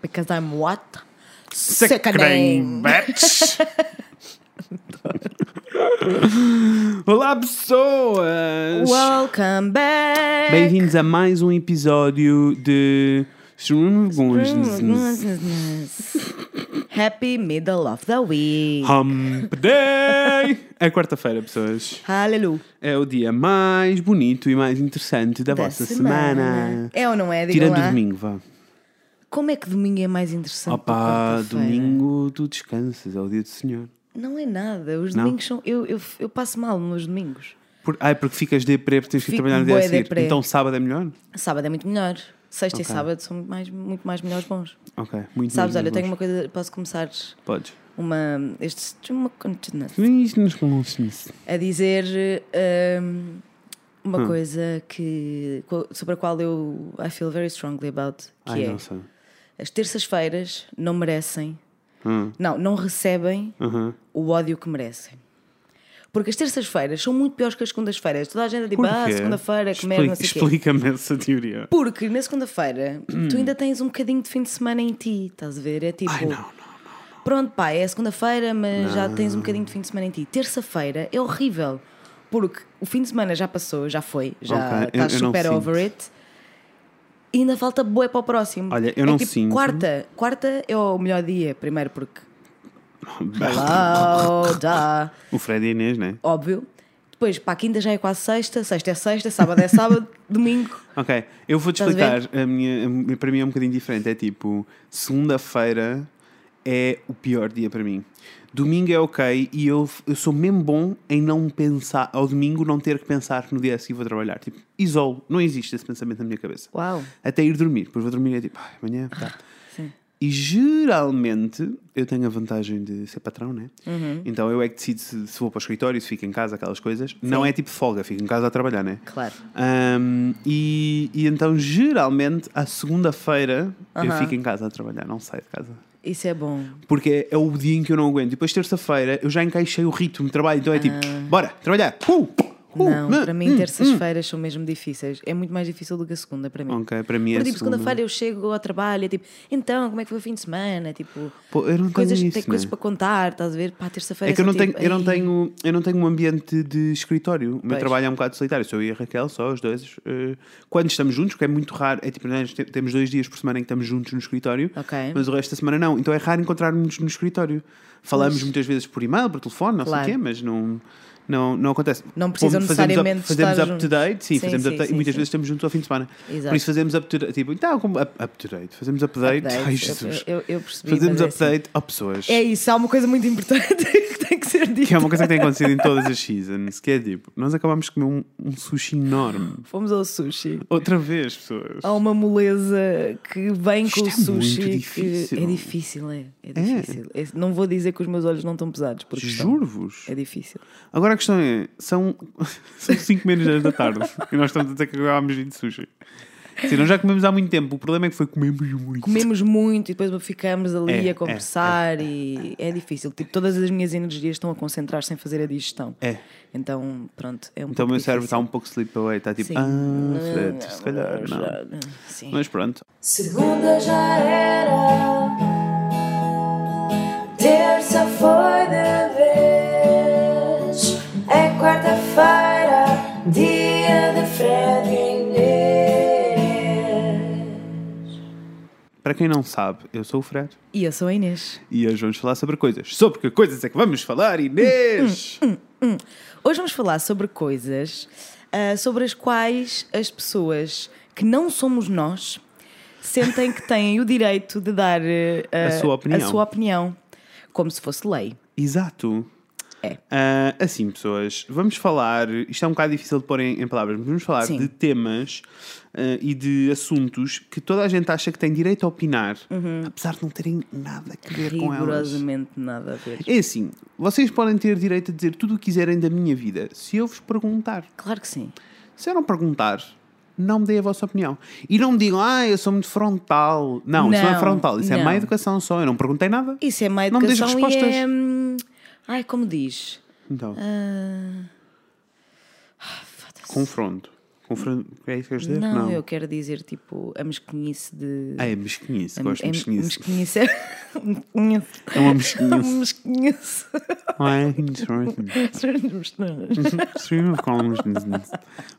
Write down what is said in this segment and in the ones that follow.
Because I'm what? Sickening, bitch! Olá, pessoas! Welcome back! Bem-vindos a mais um episódio de. Happy middle of the week. Hump Day! É quarta-feira, pessoas. Aleluia. É o dia mais bonito e mais interessante da, Da vossa semana. É ou não é? Digam Tirando o lá. domingo, vá. Como é que domingo é mais interessante? Opa, domingo tu descansas, é o dia do Senhor. Não é nada. Os domingos são. Eu, eu, eu passo mal nos domingos. Por... Ah, é porque ficas deprê porque tens que Fico trabalhar no dia a seguir. deprê. Então sábado é melhor? Sábado é muito melhor. Sexta e sábado são mais, muito mais melhores bons. Ok, muito Sabes, olha, eu tenho uma coisa. Posso começar Podes. uma. Este, uma continente. Isto nos conhece. a dizer hum, uma Hum. coisa que, co- sobre a qual eu I feel very strongly about, que Ai, é não sei. As terças-feiras não merecem, Hum, não, não recebem aham. o ódio que merecem. Porque as terças-feiras são muito piores que as segundas-feiras. Toda a gente diz, ah, Porquê? segunda-feira, não sei quê. Explica-me essa teoria. Porque na segunda-feira tu ainda tens um bocadinho de fim de semana em ti, estás a ver? É tipo, Ai, não, não. pronto, pá, é segunda-feira, mas já tens um bocadinho de fim de semana em ti. Terça-feira é horrível, porque o fim de semana já passou, já foi, já Ok, eu- estás não super sinto. over it. E ainda falta bué para o próximo. Olha, eu É não tipo, sinto. Quarta, quarta é o melhor dia, primeiro porque. Hello, da. O Fred e Inês, né? Óbvio. Depois, para a quinta já é quase sexta, sexta é sexta, sábado é sábado, domingo. Ok, eu vou-te explicar. A minha- para mim é um bocadinho diferente. É tipo, segunda-feira é o pior dia para mim. Domingo é ok e eu, eu sou mesmo bom em não pensar, ao domingo não ter que pensar que no dia a seguir vou trabalhar. Tipo, isolo, não existe esse pensamento na minha cabeça. Uau. Até ir dormir, depois vou dormir e é tipo, ai, amanhã, tá. Sim. E geralmente eu tenho a vantagem de ser patrão, né? Uhum. Então eu é que decido se, se vou para o escritório, se fico em casa, aquelas coisas. Não é tipo folga, fico em casa a trabalhar, né? Claro. Ahm, e, e então geralmente à segunda-feira eu Aham. fico em casa a trabalhar, não saio de casa. Isso é bom. Porque é o dia em que eu não aguento. Depois terça-feira eu já encaixei o ritmo de trabalho, então é tipo, bora, trabalhar! Uh, Não, hum, para mim hum, terças-feiras são mesmo difíceis. É muito mais difícil do que a segunda para mim. hum. Ok, para mim é Porque tipo, segunda. segunda-feira eu chego ao trabalho, é tipo, então, como é que foi o fim de semana? Tipo, Pô, eu não tenho coisas, isso, tem coisas né? para contar, estás a ver? Pá, terça-feira É que eu não, tenho, eu, não tenho, eu não tenho um ambiente de escritório. O meu trabalho é um bocado solitário. Sou eu e a Raquel, só os dois. eh, quando estamos juntos, porque é muito raro, é tipo, nós te- temos dois dias por semana em que estamos juntos no escritório, mas o resto da semana não. Então é raro encontrarmos no escritório. Falamos muitas vezes por e-mail, por telefone, não sei o quê, mas não. Não, não acontece. Não precisam Como fazemos up- necessariamente Fazemos estar up to date, sim, juntos. fazemos Sim, up date, sim, e muitas sim, vezes estamos juntos ao fim de semana. Exato. Por isso fazemos up to date, tipo, então, como up, up to date, fazemos update. Updates, Ai, Jesus. Eu, eu percebi. Fazemos mas é assim. update a pessoas. É isso, há uma coisa muito importante que tem que ser dita. Que é uma coisa que tem acontecido em todas as seasons, que é tipo, nós acabamos de comer um, um sushi enorme. Fomos ao sushi. Outra vez, pessoas. Há uma moleza que vem Isto com o é muito sushi. que difícil. é difícil, é. É difícil. É- Não vou dizer que os meus olhos não estão pesados, porque. Juro-vos. É difícil. Agora questão é, são, são 5 menos 10 da tarde e nós estamos a dizer que acabámos de sushi. Sim, nós já comemos há muito tempo, o problema é que foi comemos muito. Comemos muito e depois ficamos ali É, a conversar e é difícil. Tipo, todas as minhas energias estão a concentrar-se em fazer a digestão. É, Então, pronto, é um então o meu cérebro está um pouco sleep away, está tipo, Sim. ah, Fred, se calhar não. Sim. Mas pronto. Segunda já era, terça foi de vez, é quarta-feira, dia de Fred e Inês. Para quem não sabe, eu sou o Fred E eu sou a Inês. e hoje vamos falar sobre coisas. Sobre que coisas é que vamos falar, Inês? Hoje vamos falar sobre coisas ah, sobre as quais as pessoas que não somos nós sentem que têm o direito de dar ah, A sua opinião. a sua opinião, como se fosse lei. Exato. É. Ah, assim, pessoas, vamos falar. Isto é um bocado difícil de pôr em, em palavras, mas vamos falar Sim. de temas ah, e de assuntos que toda a gente acha que tem direito a opinar, apesar de não terem nada a ver com elas. Rigorosamente nada a ver. É assim, vocês podem ter direito a dizer tudo o que quiserem da minha vida se eu vos perguntar. Claro que sim. Se eu não perguntar, não me deem a vossa opinião. E não me digam, ah, eu sou muito frontal. Não, isso não é Não, frontal, isso é não. má educação só. Eu não perguntei nada. Isso é má Não me educação deixes e respostas. é. Ai, como diz? Então, Ah, foda-se. confronto. Confron... É isso que queres dizer? Não, eu quero dizer tipo a mesquinice de. Ah, é mesquinice. a- Gosto de é- mesquinice. mesquinice. mesquinice. É uma mesquinice. mesquinice. Ai,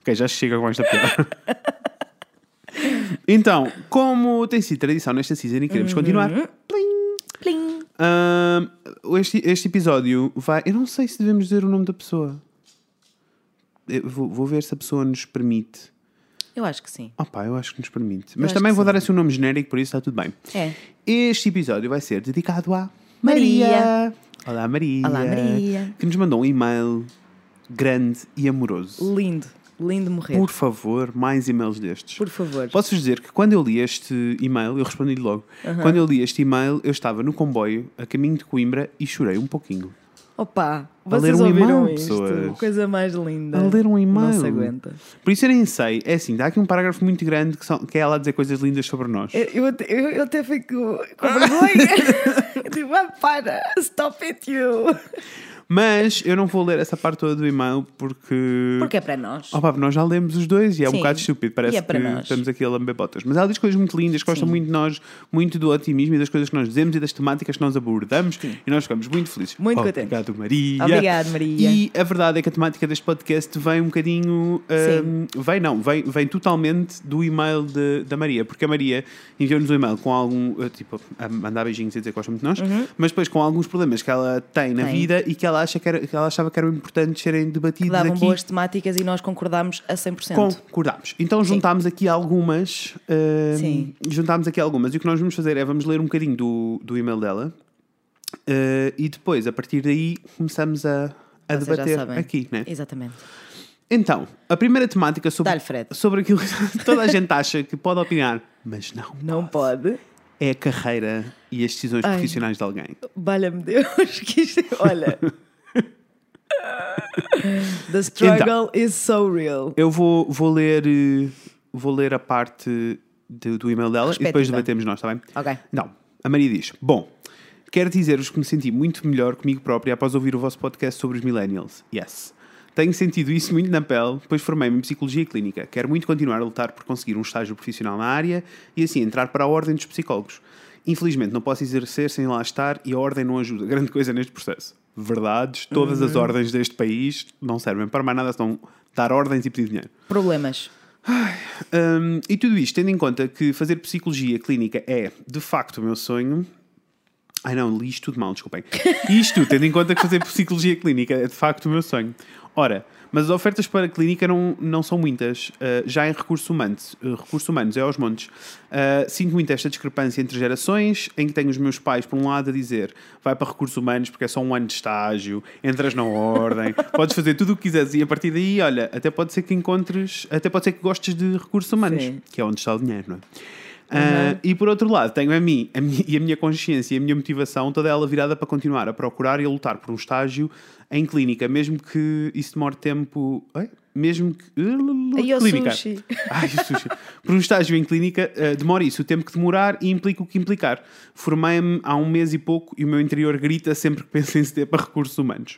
ok, já chega com esta piada. Então, como tem sido tradição nesta season e queremos continuar, Plim. Ahm, este, este episódio vai. Eu não sei se devemos dizer o nome da pessoa. Vou, vou ver se a pessoa nos permite. Eu acho que sim. Pá, eu acho que nos permite. Mas também vou sim. dar assim um nome genérico, por isso está tudo bem. É. Este episódio vai ser dedicado a Maria. Maria. Olá, Maria. Olá, Maria. Que nos mandou um e-mail grande e amoroso. Lindo. Lindo morrer. Por favor, mais e-mails destes. Por favor. Posso-vos dizer que quando eu li este e-mail, eu respondi-lhe logo. Quando eu li este e-mail, eu estava no comboio, a caminho de Coimbra, e chorei um pouquinho. Opa, A ler vocês um ouviram e-mail, isto? pessoas. Coisa mais linda. A ler um e-mail. Não se aguenta. Por isso eu nem sei. É assim, dá aqui um parágrafo muito grande que, são, que é ela a dizer coisas lindas sobre nós. Eu, eu, até- eu, eu até fico com vergonha. Eu digo, ah, para, stop it you. Mas eu não vou ler essa parte toda do e-mail porque. Porque é para nós. Oh, pá, nós já lemos os dois e é um Sim. bocado estúpido. Parece é que nós. estamos aqui a lamber botas. Mas ela diz coisas muito lindas, gosta Sim. muito de nós, muito do otimismo e das coisas que nós dizemos e das temáticas que nós abordamos e nós ficamos muito felizes. Muito Obrigado, Maria. Obrigado, Maria. E a verdade é que a temática deste podcast vem um bocadinho. hum, vem não, vem, vem totalmente do e-mail de- da Maria, porque a Maria enviou-nos um e-mail com algum. eh, tipo, a mandar beijinhos e dizer que gosta muito de nós, mas depois com alguns problemas que ela tem na Uhum. Vida e que ela, acha que, era, ela achava que eram importantes serem debatidos Davam aqui. boas temáticas e nós concordámos a 100%. Concordámos. Então juntámos aqui algumas. hum, Sim. Juntámos aqui algumas. E o que nós vamos fazer é vamos ler um bocadinho do, do e-mail dela. uh, e depois, a partir daí, começamos a, a Vocês debater aqui, né? Exatamente. Então, a primeira temática sobre, sobre aquilo que toda a gente acha que pode opinar, mas não, Não pode. é a carreira e as decisões Ai. profissionais de alguém. Valha-me Deus, que isto é- Olha. The struggle is so real. Eu vou, vou ler uh, vou ler a parte do, do e-mail dela e depois Respectiva. debatemos nós, está bem? Ok. Não. A Maria diz: Bom, quero dizer-vos que me senti muito melhor comigo própria após ouvir o vosso podcast sobre os millennials. Yes. Tenho sentido isso muito na pele, pois formei-me em Psicologia Clínica. Quero muito continuar a lutar por conseguir um estágio profissional na área e assim entrar para a Ordem dos Psicólogos. Infelizmente não posso exercer sem lá estar e a Ordem não ajuda grande coisa neste processo. Verdades, todas as ordens deste país não servem para mais nada senão dar ordens e pedir dinheiro. Problemas. Hum, e tudo isto, tendo em conta que fazer psicologia clínica é de facto o meu sonho. Ai não, li isto tudo mal, desculpem. Isto, tendo em conta que fazer psicologia clínica é de facto o meu sonho. Ora, mas as ofertas para a clínica não, não são muitas. Uh, já em recursos humanos, uh, recursos humanos é aos montes. Uh, sinto muito esta discrepância entre gerações, em que tenho os meus pais, por um lado, a dizer vai para recursos humanos porque é só um ano de estágio, entras na ordem, podes fazer tudo o que quiseres e a partir daí, olha, até pode ser que encontres, até pode ser que gostes de recursos humanos, Sim. que é onde está o dinheiro, não é? Ah, e por outro lado, tenho a mim a minha- e a minha consciência e a minha motivação, toda ela virada para continuar a procurar e a lutar por um estágio em clínica, mesmo que isso demore tempo. Mesmo que. Ai, o clínica. sushi. Ai, sushi. Por um estágio em clínica, uh, demora isso, o tempo que demorar e implica o que implicar. Formei-me há um mês e pouco e o meu interior grita sempre que penso em ceder para recursos humanos.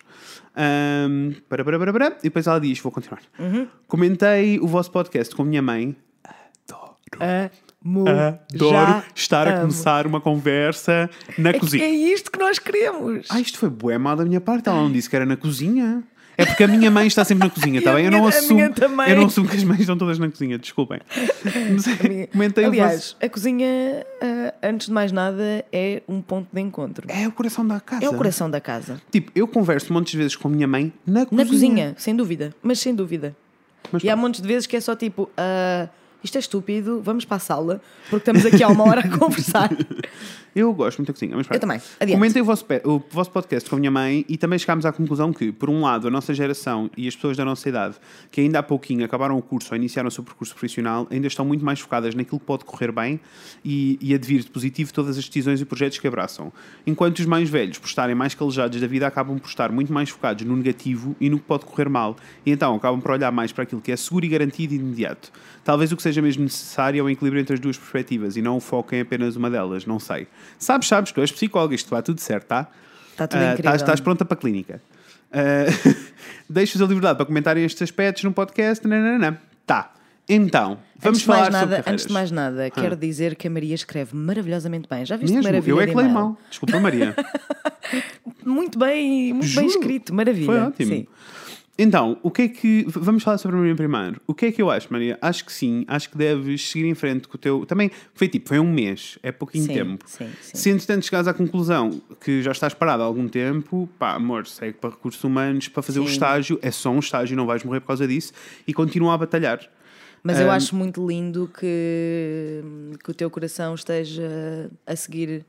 Ahm, para, para, para, para. E depois ela diz: Vou continuar. Uhum. Comentei o vosso podcast com a minha mãe. Amo. Adoro Já estar a amo. começar uma conversa na É, que cozinha. é isto que nós queremos. Ah, isto foi bué mal da minha parte. Ela não disse que era na cozinha. É porque a minha mãe está sempre na cozinha, está a bem? Eu não minha- a assumo. minha. Eu não assumo que as mães estão todas na cozinha, desculpem. Mas, comentei Aliás, a cozinha, ah, antes de mais nada, é um ponto de encontro. É o coração da casa. É o coração da casa. Tipo, eu converso montes de vezes com a minha mãe na cozinha. Na cozinha, sem dúvida. Mas sem dúvida. Mas e há montes de vezes que é só tipo, ah, isto é estúpido, vamos para a sala, porque estamos aqui há uma hora a conversar. Eu gosto muito da cozinha. Mas pronto. Eu também. Adiante. Comentei o vosso, o vosso podcast com a minha mãe e também chegámos à conclusão que, por um lado, a nossa geração e as pessoas da nossa idade, que ainda há pouquinho acabaram o curso ou iniciaram o seu percurso profissional, ainda estão muito mais focadas naquilo que pode correr bem e, e advir de positivo todas as decisões e projetos que abraçam. Enquanto os mais velhos, por estarem mais calejados da vida, acabam por estar muito mais focados no negativo e no que pode correr mal. E então acabam por olhar mais para aquilo que é seguro e garantido e imediato. Talvez o que seja mesmo necessário é o equilíbrio entre as duas perspectivas e não o foco em apenas uma delas, não sei. Sabes, sabes, tu és psicóloga, isto vai tudo certo, tá? Está tudo Ah, incrível. estás, estás pronta para a clínica. Ah, Deixo-vos a liberdade para comentarem estes aspectos no podcast. Nananana. Tá. Então, vamos antes falar nada, sobre Antes carreiras. de mais nada, quero dizer que a Maria escreve maravilhosamente bem. Já viste Mesmo, maravilha eu é que leio mal. Desculpa, Maria. Muito bem, muito bem Juro. escrito, maravilha. Foi ótimo. Sim. Então, o que é que. Vamos falar sobre a Maria primeiro. O que é que eu acho, Maria? Acho que sim, acho que deves seguir em frente com o teu. Também foi tipo, foi um mês, é pouquinho Sim, tempo. sim, sim. Se entretanto chegares à conclusão que já estás parado há algum tempo, pá, amor, segue para recursos humanos para fazer o Sim. estágio, é só um estágio, não vais morrer por causa disso e continua a batalhar. Mas eu Ahm, acho muito lindo que, que o teu coração esteja a seguir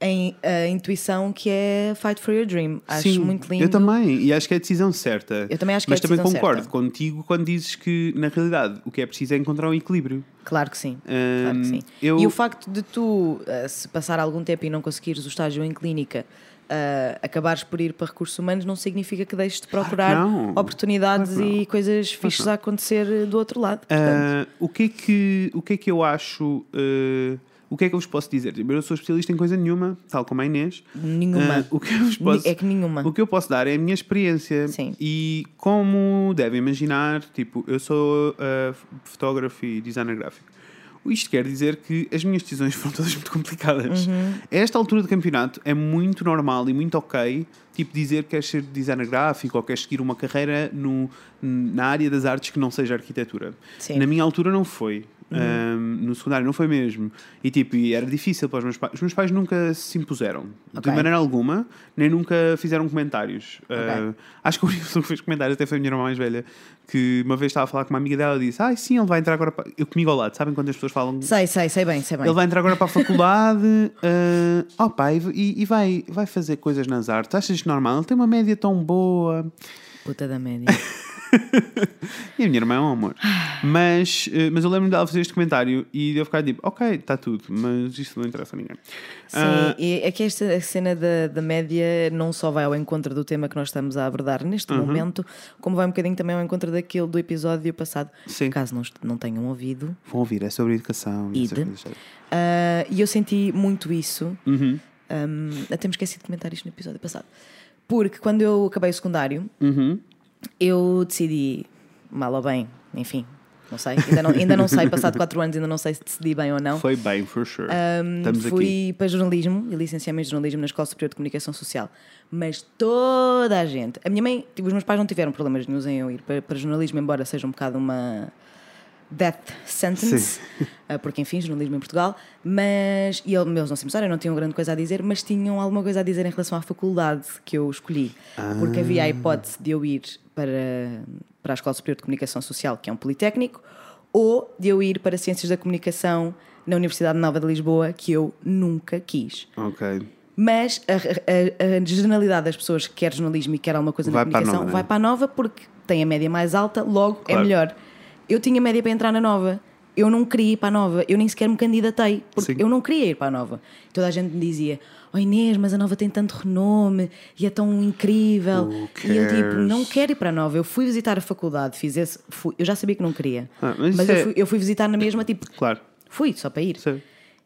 em, a intuição que é Fight for Your Dream. Acho Sim, muito lindo. Eu também, e acho que é a decisão certa. Eu também acho que Mas é a também decisão concordo certa. contigo quando dizes que, na realidade, o que é preciso é encontrar um equilíbrio. Claro que sim. Claro que sim. eu- E o facto de tu, eh, se passar algum tempo e não conseguires o estágio em clínica, eh, acabares por ir para recursos humanos, não significa que deixes de procurar não. oportunidades Claro não. e coisas fixes a acontecer do outro lado. Ah, o, que é que, o que é que eu acho. ah, o que é que eu vos posso dizer? Tipo, Eu não sou especialista em coisa nenhuma, tal como a Inês. nenhuma. Ah, o que eu vos posso, É que nenhuma. O que eu posso dar é a minha experiência. Sim. E como devem imaginar, tipo, eu sou ah, fotógrafo e designer gráfico. Isto quer dizer que as minhas decisões foram todas muito complicadas. Uhum. A esta altura do campeonato é muito normal e muito ok, tipo, dizer que queres ser designer gráfico ou queres seguir uma carreira no, na área das artes que não seja arquitetura. Sim. Na minha altura não foi. Um, no secundário não foi mesmo. E tipo, e era difícil para os meus pais. Os meus pais nunca se impuseram, de Ok. maneira alguma, nem nunca fizeram comentários. Uh, acho que a única pessoa que fez comentários até foi a minha irmã mais velha, que uma vez estava a falar com uma amiga dela e disse: Ah, sim, ele vai entrar agora para. Eu comigo ao lado, sabem quando as pessoas falam. Sei, sei, sei bem, sei bem. Ele vai entrar agora para a faculdade, uh, oh pai, e, e vai, vai fazer coisas nas artes. Achas isto normal? Ele tem uma média tão boa. Puta da média. E a minha irmã é um amor. Mas, eh, mas eu lembro-me dela fazer este comentário e de eu ficar tipo, ok, está tudo, mas isso não interessa a ninguém. Sim, Ah, e é que esta cena da, da média não só vai ao encontro do tema que nós estamos a abordar neste Uhum. momento, como vai um bocadinho também ao encontro daquele do episódio passado. Sim. Caso não, não tenham ouvido. Vão ouvir, é sobre educação. e todas. Ah, e eu senti muito isso. Uhum. Um, até me esqueci de comentar isto no episódio passado. Porque quando eu acabei o secundário, Uhum. Eu decidi, mal ou bem, enfim, não sei, ainda não, ainda não sei, passado 4 anos, ainda não sei se decidi bem ou não. Foi bem, for sure. Um, Estamos fui aqui. para jornalismo e licenciei-me em jornalismo na Escola Superior de Comunicação Social. Mas toda a gente, a minha mãe, tipo, os meus pais não tiveram problemas nenhum em eu ir para, para jornalismo, embora seja um bocado uma death sentence, uh, porque enfim, jornalismo em Portugal, mas, e ele- eles não se mostraram, não tinham grande coisa a dizer, mas tinham alguma coisa a dizer em relação à faculdade que eu escolhi, porque havia a hipótese de eu ir para, para a Escola Superior de Comunicação Social, que é um politécnico, ou de eu ir para Ciências da Comunicação na Universidade Nova de Lisboa, que eu nunca quis. Ok. Mas a, a- a generalidade das pessoas que quer jornalismo e quer alguma coisa Vai na para comunicação nova, vai né? para a nova porque tem a média mais alta, logo Claro. é melhor. Eu tinha média para entrar na nova. Eu não queria ir para a nova, eu nem sequer me candidatei, porque Sim. eu não queria ir para a nova. Toda a gente me dizia: Oh Inês, mas a nova tem tanto renome e é tão incrível. E eu tipo, não quero ir para a nova. Eu fui visitar a faculdade, fiz esse, fui- eu já sabia que não queria, Ah, mas mas eu, é- fui, eu fui visitar na mesma, tipo, Claro. fui só para ir. Sim.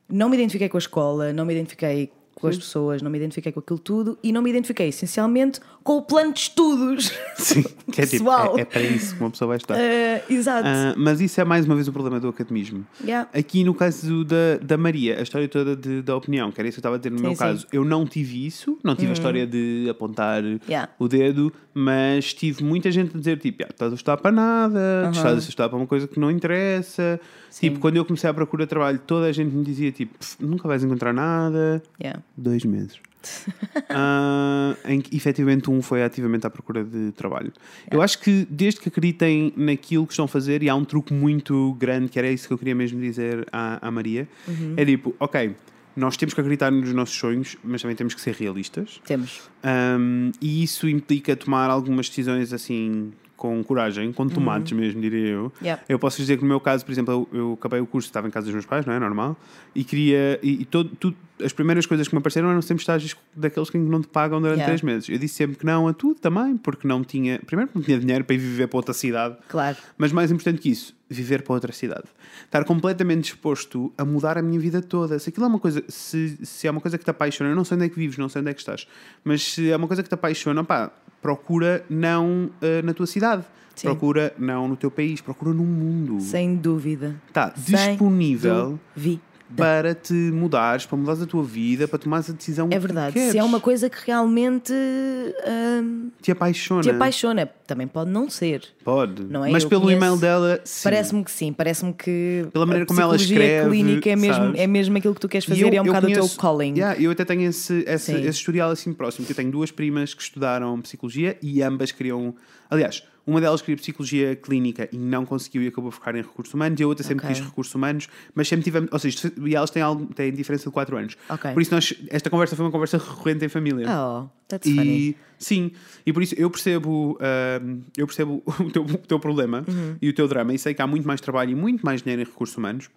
Não me identifiquei com a escola, não me identifiquei com as pessoas, não me identifiquei com aquilo tudo e não me identifiquei essencialmente com o plano de estudos. Sim. Que é tipo, Pessoal. é, é para isso que uma pessoa vai estar. Eh, exato. Ah, mas isso é mais uma vez o problema do academismo. Yeah. Aqui no caso da, da Maria, a história toda de- da opinião, que era isso que eu estava a dizer no Sim, meu sim. Uhum. caso, eu não tive isso, não tive a história de apontar Yeah. o dedo, mas tive muita gente a dizer tipo, "Ah, estás a estudar para nada, estás a estudar para uma coisa que não interessa. Tipo, quando eu comecei a procurar trabalho, toda a gente me dizia tipo, "Pff, nunca vais encontrar nada. Yeah. Dois meses. Ah, em que efetivamente um foi ativamente à procura de trabalho. Eu acho que desde que acreditem naquilo que estão a fazer, e há um truque muito grande, que era isso que eu queria mesmo dizer à, à Maria, é tipo, ok, nós temos que acreditar nos nossos sonhos, mas também temos que ser realistas. Temos. Um, e isso implica tomar algumas decisões assim com coragem, com tomates mesmo, diria eu. Yeah. Eu posso dizer que no meu caso, por exemplo, eu, eu acabei o curso, estava em casa dos meus pais, não é normal, e queria. E, e todo, tudo, as primeiras coisas que me apareceram eram sempre estágios daqueles que não te pagam durante Yeah. três meses. Eu disse sempre que não a tudo também, porque não tinha. Primeiro, não tinha dinheiro para ir viver para outra cidade. Claro. Mas mais importante que isso, viver para outra cidade. Estar completamente disposto a mudar a minha vida toda. Se aquilo é uma coisa, se, se é uma coisa que te apaixona, eu não sei onde é que vives, não sei onde é que estás, mas se é uma coisa que te apaixona, pá, procura não uh, na tua cidade. Sim. Procura não no teu país, procura no mundo. Sem dúvida. Está disponível dúvida. Para te mudares, para mudares a tua vida, para tomares a decisão É que verdade. Se é uma coisa que realmente hum, Te apaixona. te apaixona, também pode não ser. Pode. Não é? Mas Eu pelo conheço- e-mail dela, sim. Parece-me que sim, parece-me que Pela maneira como ela escreve, clínica é mesmo, sabes? é mesmo aquilo que tu queres fazer eu- e é um bocado o conheço- teu calling. Yeah, eu até tenho esse, esse, esse historial assim próximo, que eu tenho duas primas que estudaram psicologia e ambas queriam. Aliás, uma delas queria psicologia clínica e não conseguiu e acabou por ficar em recursos humanos, e a outra sempre Ok. quis recursos humanos, mas sempre tivemos. Ou seja, e elas têm, algo, têm diferença de 4 anos. Ok. Por isso, nós, esta conversa foi uma conversa recorrente em família. Oh, that's funny. E sim, e por isso eu percebo, ahm, eu percebo o teu, o teu problema Uhum. e o teu drama e sei que há muito mais trabalho e muito mais dinheiro em recursos humanos.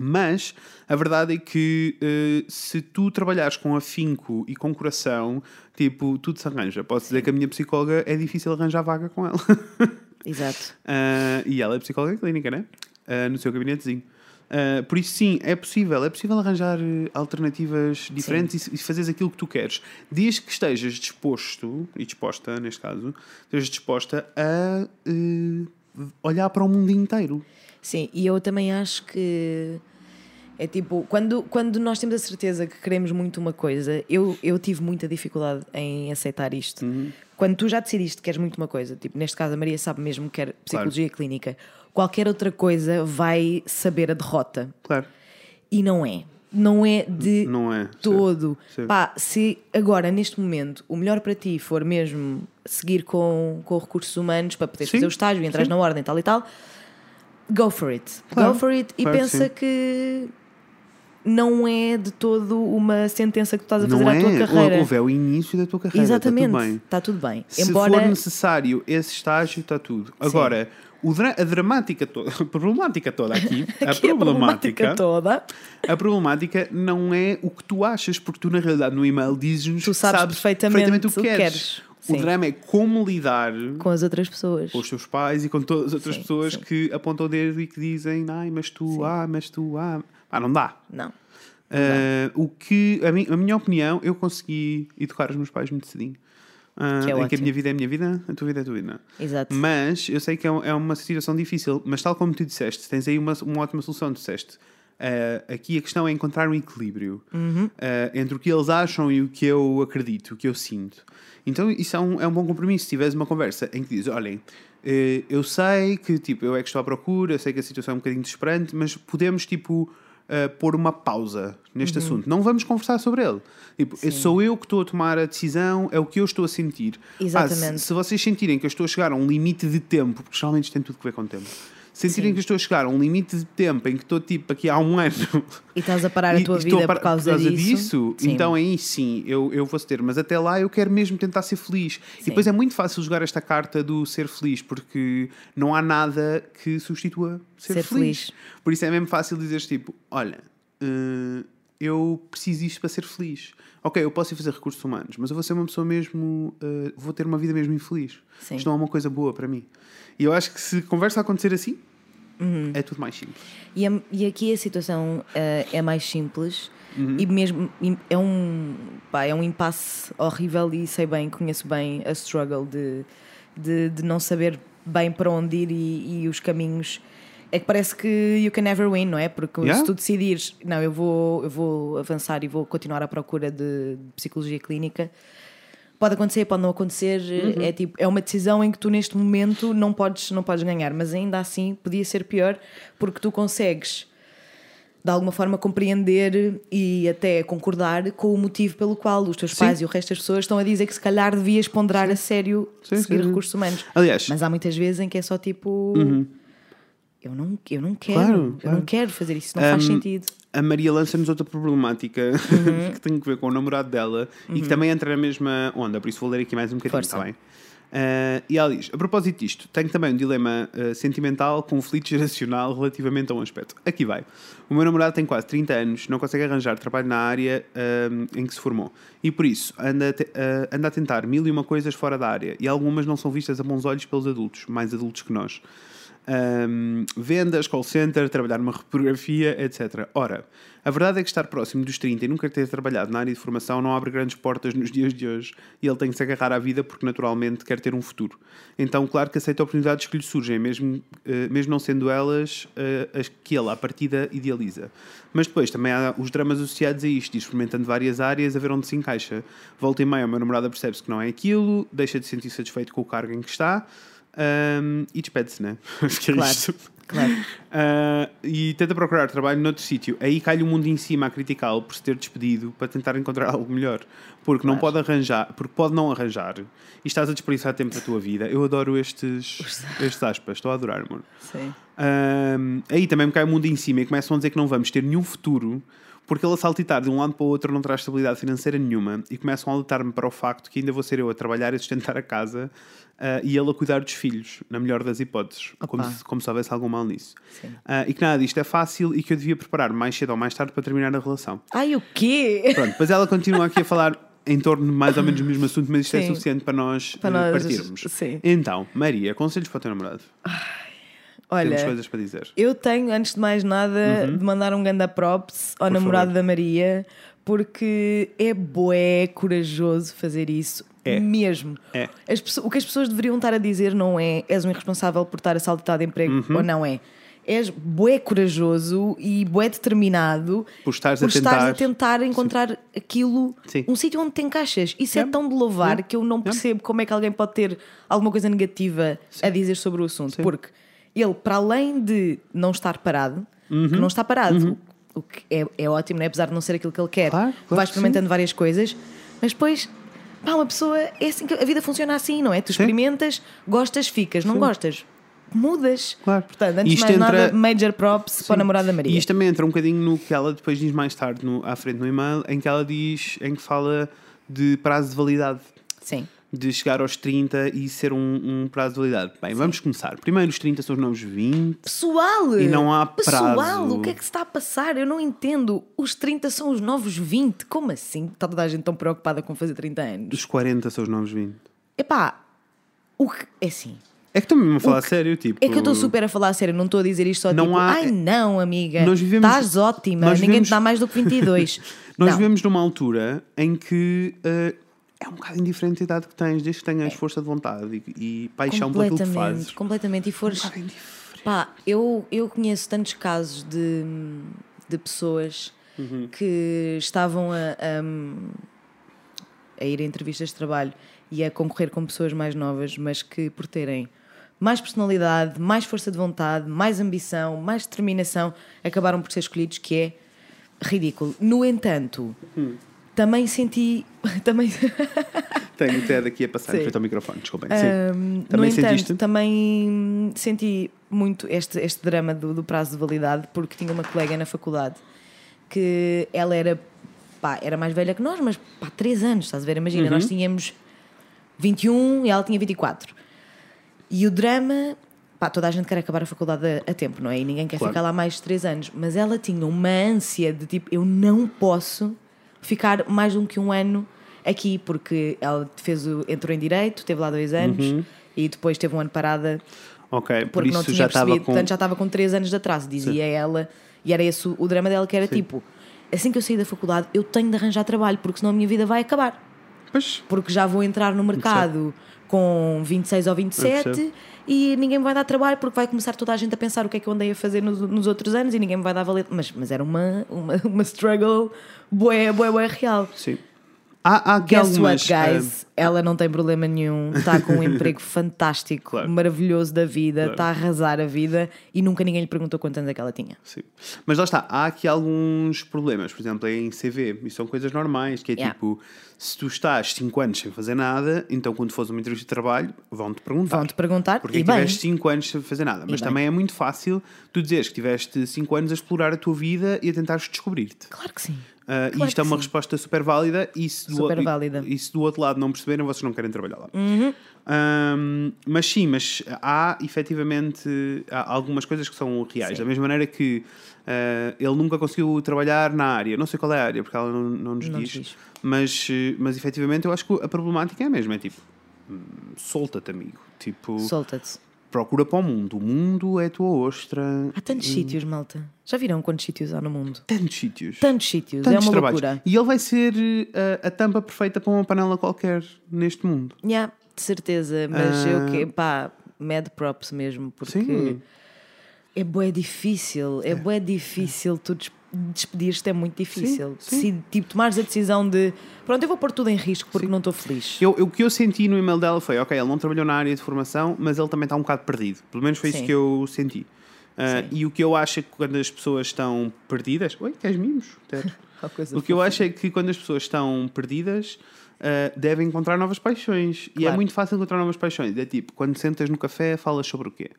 Mas a verdade é que eh, se tu trabalhares com afinco e com coração, tipo, tudo se arranja. Posso dizer que a minha psicóloga é difícil arranjar vaga com ela. Exato. Ah, e ela é psicóloga clínica, né? Ah, no seu gabinetezinho. Ah, por isso, sim, é possível. É possível arranjar alternativas diferentes e, e fazeres aquilo que tu queres. Desde que estejas disposto, e disposta, neste caso, estejas disposta a eh, olhar para o mundo inteiro. Sim, e eu também acho que é tipo, quando, quando nós temos a certeza que queremos muito uma coisa, eu, eu tive muita dificuldade em aceitar isto. Uhum. Quando tu já decidiste que queres muito uma coisa, tipo, neste caso a Maria sabe mesmo que quer psicologia clínica, qualquer outra coisa vai saber a derrota. Claro. E não é. Não é de Não é. todo. Sim. Pá, se agora, neste momento, o melhor para ti for mesmo seguir com, com recursos humanos para poder Sim, fazer o estágio, entrar sim. na ordem, tal e tal, go for it. Claro, go for it e claro que pensa sim. que não é de todo uma sentença que tu estás a fazer Não à é. tua carreira. Houve é o início da tua carreira. Exatamente. Está tudo bem. Está tudo bem. Se Embora for necessário esse estágio, está tudo. Agora, dra- a dramática toda, a problemática toda aqui, a aqui a problemática, toda, a problemática não é o que tu achas, porque tu, na realidade, no e-mail dizes-nos Tu que sabes perfeitamente o que o que queres. queres. O Sim. drama é como lidar com as outras pessoas. com os teus pais e com todas as outras Sim, pessoas sim. que apontam o dedo e que dizem, ai, mas tu, ah, mas tu, ah. Ah, não dá. Não. Ah, o que, a, mi- a minha opinião, eu consegui educar os meus pais muito cedinho. Ah, Que é em que a minha vida é a minha vida, a tua vida é a tua vida. Exato. Mas eu sei que é, é uma situação difícil, mas tal como tu disseste, tens aí uma, uma ótima solução, disseste. ah, aqui a questão é encontrar um equilíbrio Uhum. ah, entre o que eles acham e o que eu acredito, o que eu sinto. Então isso é um, é um bom compromisso. Se tiveres uma conversa em que dizes: olhem, eh, eu sei que tipo, eu é que estou à procura, eu sei que a situação é um bocadinho desesperante, mas podemos tipo. ah, pôr uma pausa neste Uhum. assunto. Não vamos conversar sobre ele. Tipo, sou eu que estou a tomar a decisão, é o que eu estou a sentir. Ah, Exatamente. se, se vocês sentirem que eu estou a chegar a um limite de tempo, porque geralmente isto tem tudo a ver com tempo, sentirem Sim. que estou a chegar a um limite de tempo em que estou tipo aqui há um ano E estás a parar a e- tua e vida a par- por causa, disso. disso, Sim. então aí sim eu, eu vou ter. Mas até lá eu quero mesmo tentar ser feliz. E Sim. depois é muito fácil jogar esta carta do ser feliz, porque não há nada que substitua ser, Ser feliz. feliz. Por isso é mesmo fácil dizer tipo: olha, eh, eu preciso disto para ser feliz. Ok, eu posso ir fazer recursos humanos, mas eu vou ser uma pessoa mesmo. eh, vou ter uma vida mesmo infeliz. Sim. Isto não é uma coisa boa para mim. E eu acho que se a conversa acontecer assim, Uhum. é tudo mais simples. E, a- e aqui a situação eh, é mais simples Uhum. e mesmo é um, pá, é um impasse horrível e sei bem, conheço bem a struggle de, de, de não saber bem para onde ir e, e os caminhos. É que parece que you can never win, não é? Porque Yeah. se tu decidires, não, eu vou, eu vou avançar e vou continuar à procura de, de psicologia clínica, pode acontecer, pode não acontecer. Uhum. É tipo, é uma decisão em que tu neste momento não podes, não podes ganhar, mas ainda assim podia ser pior porque tu consegues de alguma forma compreender e até concordar com o motivo pelo qual os teus Sim. pais e o resto das pessoas estão a dizer que se calhar devias ponderar a sério Sim, seguir sim, sim. recursos humanos. Aliás, Mas há muitas vezes em que é só tipo. Eu, não, eu não quero, Claro, eu claro. não quero fazer isso, não faz Um, sentido. a Maria lança-nos outra problemática Uhum. que tem a ver com o namorado dela e que também entra na mesma onda, por isso vou ler aqui mais um bocadinho, Força. está bem? Ah, e ela diz: A propósito disto, tenho também um dilema ah, sentimental, conflito geracional relativamente a um aspecto. Aqui vai. O meu namorado tem quase 30 anos, não consegue arranjar trabalho na área ah, em que se formou e por isso anda a, te- anda a tentar mil e uma coisas fora da área e algumas não são vistas a bons olhos pelos adultos, mais adultos que nós. Um, vendas, call center, trabalhar numa reprografia, etc. Ora, a verdade é que estar próximo dos 30 e nunca ter trabalhado na área de formação não abre grandes portas nos dias de hoje e ele tem que se agarrar à vida porque naturalmente quer ter um futuro. Então, claro que aceita oportunidades que lhe surgem, mesmo, eh, mesmo não sendo elas eh, as que ele, à partida, idealiza. Mas depois também há os dramas associados a isto, experimentando várias áreas a ver onde se encaixa. Volta e meia, o meu namorado percebe-se que não é aquilo, deixa de se sentir satisfeito com o cargo em que está um, e despede-se, né? Que é Claro. isto. Claro. Uh, e tenta procurar trabalho noutro sítio. Aí cai o mundo em cima a criticá-lo por se ter despedido para tentar encontrar algo melhor. Porque não pode arranjar, porque pode não arranjar e estás a desperdiçar tempo da tua vida. Eu adoro estes, estes aspas, estou a adorar, amor. Sim. Um, aí também me cai o mundo em cima e começam a dizer que não vamos ter nenhum futuro porque ele a saltitar de um lado para o outro não traz estabilidade financeira nenhuma e começam a alertar-me para o facto que ainda vou ser eu a trabalhar e sustentar a casa ah, e ele a cuidar dos filhos, na melhor das hipóteses, como se, como se houvesse algum mal nisso. Ah, e que nada disto é fácil e que eu devia preparar mais cedo ou mais tarde para terminar a relação. Ai, o quê? Pronto, depois ela continua aqui a falar em torno de mais ou menos do mesmo assunto, mas isto é Sim. suficiente para nós, Para eh, nós, partirmos. sim. Então, Maria, conselhos para o teu namorado. Olha, Temos coisas para dizer. eu tenho, antes de mais nada, Uhum. de mandar um ganda props ao Por namorado favor. da Maria, porque é bué corajoso fazer isso. É. Mesmo. É. O que as pessoas deveriam estar a dizer não é és um irresponsável por estar a saltar de emprego Uhum. ou não é. És bué corajoso e bué determinado Por estares por a estares a tentar- tentar encontrar aquilo, Sim. um sítio onde te encaixas. Isso é Yeah. tão de louvar Yeah. que eu não percebo como é que alguém pode ter alguma coisa negativa a dizer sobre o assunto. Porque ele, para além de não estar parado, Uhum. que não está parado, o que é, é ótimo, né? apesar de não ser aquilo que ele quer, Claro, claro vai experimentando várias coisas, mas depois. Pá, uma pessoa, é assim que a vida funciona assim, não é? Tu experimentas, gostas, ficas, não gostas, mudas. Claro. Portanto, antes de Isto mais entra- nada, major props para o namorado da Maria. E isto também entra um bocadinho no que ela depois diz mais tarde no, à frente no e-mail, em que ela diz, em que fala de prazo de validade. Sim. De chegar aos 30 e ser um, um prazo de validade. Bem, vamos começar. Primeiro, os 30 são os novos 20. Pessoal! E não há Pessoal, prazo. o que é que se está a passar? Eu não entendo. Os 30 são os novos 20. Como assim? Está toda a gente tão preocupada com fazer 30 anos? Os 40 são os novos 20. Epá, o que. É assim. É que estou-me a falar a sério, tipo... É que eu estou super a falar sério, não estou a dizer isto só Não tipo, há- ai não, amiga, Nós vivemos- estás ótima, nós ninguém vivemos- te dá mais do que 22. Nós não. vivemos numa altura em que eh, é um bocado indiferente a idade que tens, desde que tenhas força de vontade e, e paixão aquilo que fazes. completamente, completamente. E fores. Um. Pá, eu, eu conheço tantos casos de, de pessoas Uhum. que estavam a, a, a ir a entrevistas de trabalho e a concorrer com pessoas mais novas, mas que por terem mais personalidade, mais força de vontade, mais ambição, mais determinação, acabaram por ser escolhidos, que é ridículo. No entanto, Hum. Também senti. Também, Tenho o TED aqui a passar frente ao microfone, desculpem. Ahm, Sim. no Também entanto, sentiste? também senti muito este, este drama do, do prazo de validade, porque tinha uma colega na faculdade que ela era, pá, era mais velha que nós, mas pá, 3 anos, estás a ver? Imagina, Uhum. nós tínhamos 21 e ela tinha 24. E o drama, pá, toda a gente quer acabar a faculdade a, a tempo, não é? E ninguém quer Claro. ficar lá mais de 3 anos. Mas ela tinha uma ânsia de tipo, eu não posso ficar mais do que um ano aqui, porque ela fez o, entrou em Direito, teve lá dois anos e depois teve um ano parada Ok, Uhum. por porque não isso tinha já estava percebido. com... Portanto, já estava com 3 anos de atraso, dizia ela. E era esse o, drama dela, que era tipo: assim que eu sair da faculdade, eu tenho de arranjar trabalho, porque senão a minha vida vai acabar. Pois, Porque já vou entrar no mercado com 26 ou Eu 27 percebo. e ninguém me vai dar trabalho porque vai começar toda a gente a pensar o que é que eu andei a fazer nos, nos outros anos e ninguém me vai dar valer. Mas, mas era uma, uma, uma struggle bué, bué, bué real. sim. Há, há Guess algumas... what, guys? Ela não tem problema nenhum, está com um emprego fantástico, Claro. maravilhoso da vida, Claro. está a arrasar a vida e nunca ninguém lhe perguntou quantos anos é que ela tinha. Sim. Mas lá está, há aqui alguns problemas, por exemplo, em CV, e são coisas normais, que é Yeah. tipo, se tu estás 5 anos sem fazer nada, então quando fores uma entrevista de trabalho, vão-te perguntar. Vão-te perguntar, Porque e é bem. tiveste 5 anos sem fazer nada. Mas bem. também é muito fácil tu dizeres que tiveste 5 anos a explorar a tua vida e a tentares descobrir-te. Claro que sim. Uh, Claro e isto é uma sim. resposta super válida e se, do, Super e- válida. Uhum. e se do outro lado não perceberem, vocês não querem trabalhar lá. Um, mas sim, mas há efetivamente há algumas coisas que são reais. Da mesma maneira que uh, ele nunca conseguiu trabalhar na área, não sei qual é a área, porque ela não, não nos Não diz, diz. Mas, uh, mas efetivamente eu acho que a problemática é a mesma: é tipo, hum, solta-te, amigo. Tipo, Solta-te. procura para o mundo. O mundo é a tua ostra. Há tantos sítios, malta. Já viram quantos sítios há no mundo? Tantos sítios. Tantos sítios, Tantos é uma trabalhos. loucura. E ele vai ser eh, a, a tampa perfeita para uma panela qualquer neste mundo. Yeah, de certeza, mas Ah. eu que, pá, mad props mesmo, porque Sim. É bué difícil, é bué difícil tu des- despedir-te, é muito difícil. Sim, sim. Se, tipo, tomares a decisão de, pronto, eu vou pôr tudo em risco porque não estou feliz. Eu, eu- o que eu senti no e-mail dela foi: ok, ele não trabalhou na área de formação, mas ele também está um bocado perdido. Pelo menos foi isso Sim. que eu senti. Sim. e o que eu acho é que quando as pessoas estão perdidas. Oi, queres mimos? O que eu acho é que quando as pessoas estão perdidas, ah, devem encontrar novas paixões. E é Claro. muito fácil encontrar novas paixões. É tipo, quando sentas no café, falas sobre o quê?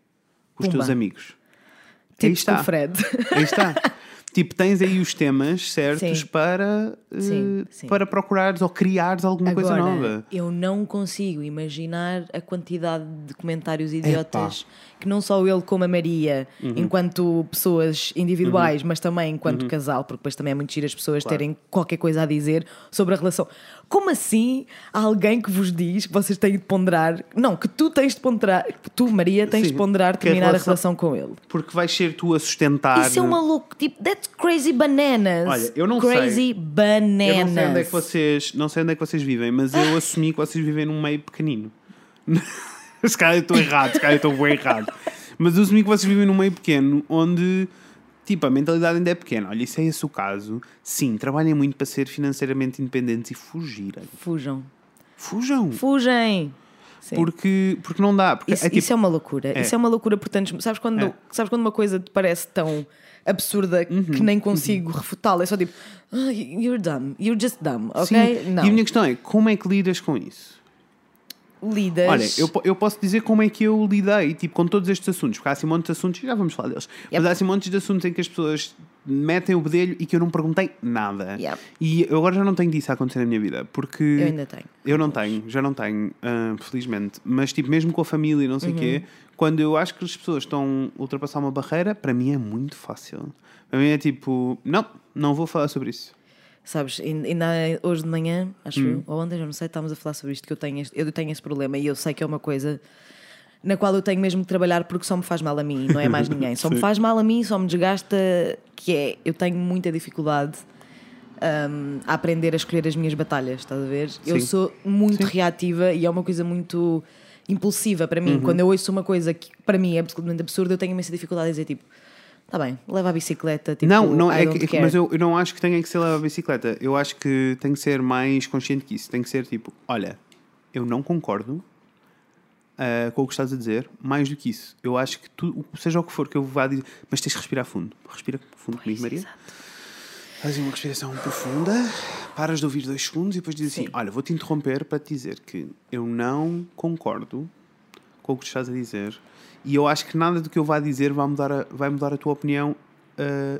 Com os Pumba. teus amigos. Tipo Aí está. com o Fred. Aí está. tipo, tens aí os temas certos Sim. para, eh, Sim, sim. para procurares ou criares alguma coisa Agora, nova. eu não consigo imaginar a quantidade de comentários idiotas que não só ele como a Maria, Uhum. enquanto pessoas individuais, mas também enquanto casal, porque depois também é muito giro as pessoas Claro. terem qualquer coisa a dizer sobre a relação. Como assim há alguém que vos diz que vocês têm de ponderar? Não, que tu tens de ponderar, que tu, Maria, tens Sim, de ponderar que a terminar a relação- relação com ele. Porque vais ser tu a sustentar. Isso é uma louco, tipo, that's crazy bananas. Olha, eu não crazy sei. bananas. Eu não sei onde é que vocês, não sei onde é que vocês vivem, mas eu assumi que vocês vivem num meio pequenino. se calhar eu estou errado, se calhar eu estou bem errado. Mas eu assumi que vocês vivem num meio pequeno onde tipo a mentalidade ainda é pequena. Olha, se é esse o caso, sim, trabalhem muito para ser financeiramente independentes e fugirem. Fujam. Fujam! Fugem. Sim. Porque, porque não dá. Porque Isso é tipo, isso é uma loucura. É. Isso é uma loucura por tantos. Sabes quando, É. sabes quando uma coisa te parece tão absurda Uhum, que nem consigo refutá-la? É só tipo, "Ah, you're dumb, you're just dumb, ok? sim. Não. E a minha questão é, como é que lidas com isso? Lidas. Olha, eu, eu posso dizer como é que eu lidei tipo, com todos estes assuntos, porque há assim montes de assuntos, já vamos falar deles, mas há assim montes de assuntos em que as pessoas metem o bedelho e que eu não perguntei nada. Yep. E eu agora já não tenho disso a acontecer na minha vida, porque Eu ainda tenho. eu não tenho, já não tenho, ah, felizmente. Mas tipo, mesmo com a família e não sei o Uhum. quê, quando eu acho que as pessoas estão a ultrapassar uma barreira, para mim é muito fácil. Para mim é tipo, não, não vou falar sobre isso. Sabes, ainda hoje de manhã, acho Hum. eu, ou ontem, já não sei, estávamos a falar sobre isto, que eu tenho, este, eu tenho esse problema e eu sei que é uma coisa na qual eu tenho mesmo que trabalhar porque só me faz mal a mim, não é mais ninguém. Só me Sim. faz mal a mim, só me desgasta, que é, eu tenho muita dificuldade hum, a aprender a escolher as minhas batalhas, estás a ver? Eu Sim. sou muito reativa e é uma coisa muito impulsiva para mim. Quando eu ouço uma coisa que para mim é absolutamente absurda, eu tenho imensa dificuldade em dizer tipo, tá bem, leva a bicicleta, tipo, não, não, I é don't que, é que- mas eu, eu não acho que tenha que ser levar a bicicleta. Eu acho que tem que ser mais consciente que isso. Tem que ser tipo, olha, eu não concordo ah, com o que estás a dizer, mais do que isso. Eu acho que tu, seja o que for que eu vá dizer, mas tens de respirar fundo. Respira fundo comigo, Maria. Fazes uma respiração profunda, paras de ouvir dois segundos e depois dizes assim: Sim. Olha, vou-te interromper para te dizer que eu não concordo com o que tu estás a dizer e eu acho que nada do que eu vá dizer vai mudar a, vai mudar a tua opinião. ah,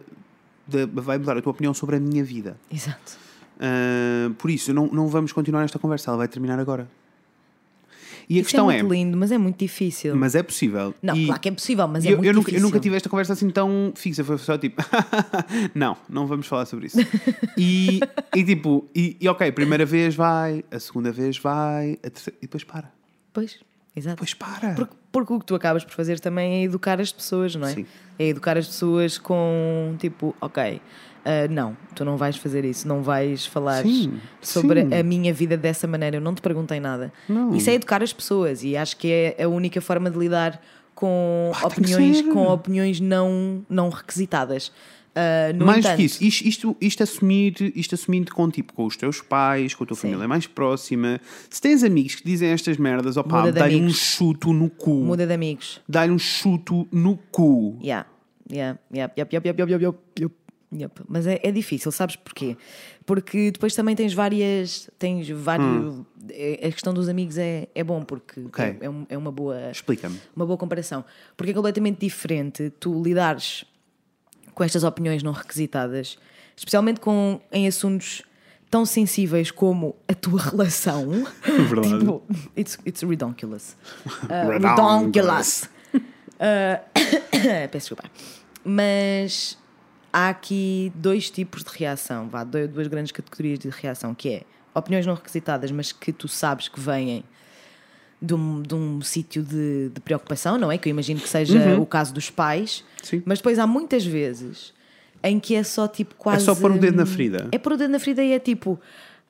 da- vai mudar a tua opinião sobre a minha vida. Exato. Ah, por isso, não, não vamos continuar esta conversa, ela vai terminar agora. E a Isso questão é é, muito lindo, mas é muito difícil. mas é possível. Não, E- claro que é possível, mas é eu, muito eu nunca, difícil. eu nunca tive esta conversa assim tão fixa. Foi só tipo, não, não vamos falar sobre isso. E, e tipo, e, e ok, primeira vez vai, a segunda vez vai, a terceira, e depois para. Pois, exato. Depois para. Porque, porque o que tu acabas por fazer também é educar as pessoas, não é? Sim. É educar as pessoas com tipo, ok, ah, não, tu não vais fazer isso, não vais falar Sim, sobre sim. a minha vida dessa maneira, eu não te perguntei nada. Não. Isso é educar as pessoas e acho que é a única forma de lidar com que opiniões, com opiniões não, não requisitadas. Ah, mais entanto... que isso, isto, isto, isto, assumir, isto assumindo com tipo com os teus pais, com a tua Sim. família mais próxima, se tens amigos que dizem estas merdas, opa dá-lhe um chuto no cu. Muda de amigos. Dá-lhe um chuto no cu. Yeah. Yeah. Yeah. Mas é, é difícil, sabes porquê? Porque depois também tens várias. Tens vários. Hum. É, a questão dos amigos é, é bom porque okay. é, é, é uma boa. Explica-me. Uma boa comparação. Porque é completamente diferente tu lidares com estas opiniões não requisitadas, especialmente com, em assuntos tão sensíveis como a tua relação. Verdade. tipo, it's, it's redonkulous. Uh, Redonkulous. Uh, peço desculpa. Mas há aqui dois tipos de reação, vá, duas grandes categorias de reação, que é opiniões não requisitadas, mas que tu sabes que vêm de um, de um sítio de, de preocupação, não é? Que eu imagino que seja o caso dos pais. Uhum. Sim. Mas depois há muitas vezes em que é só tipo quase. só pôr o dedo na ferida. É pôr o dedo na ferida e é tipo.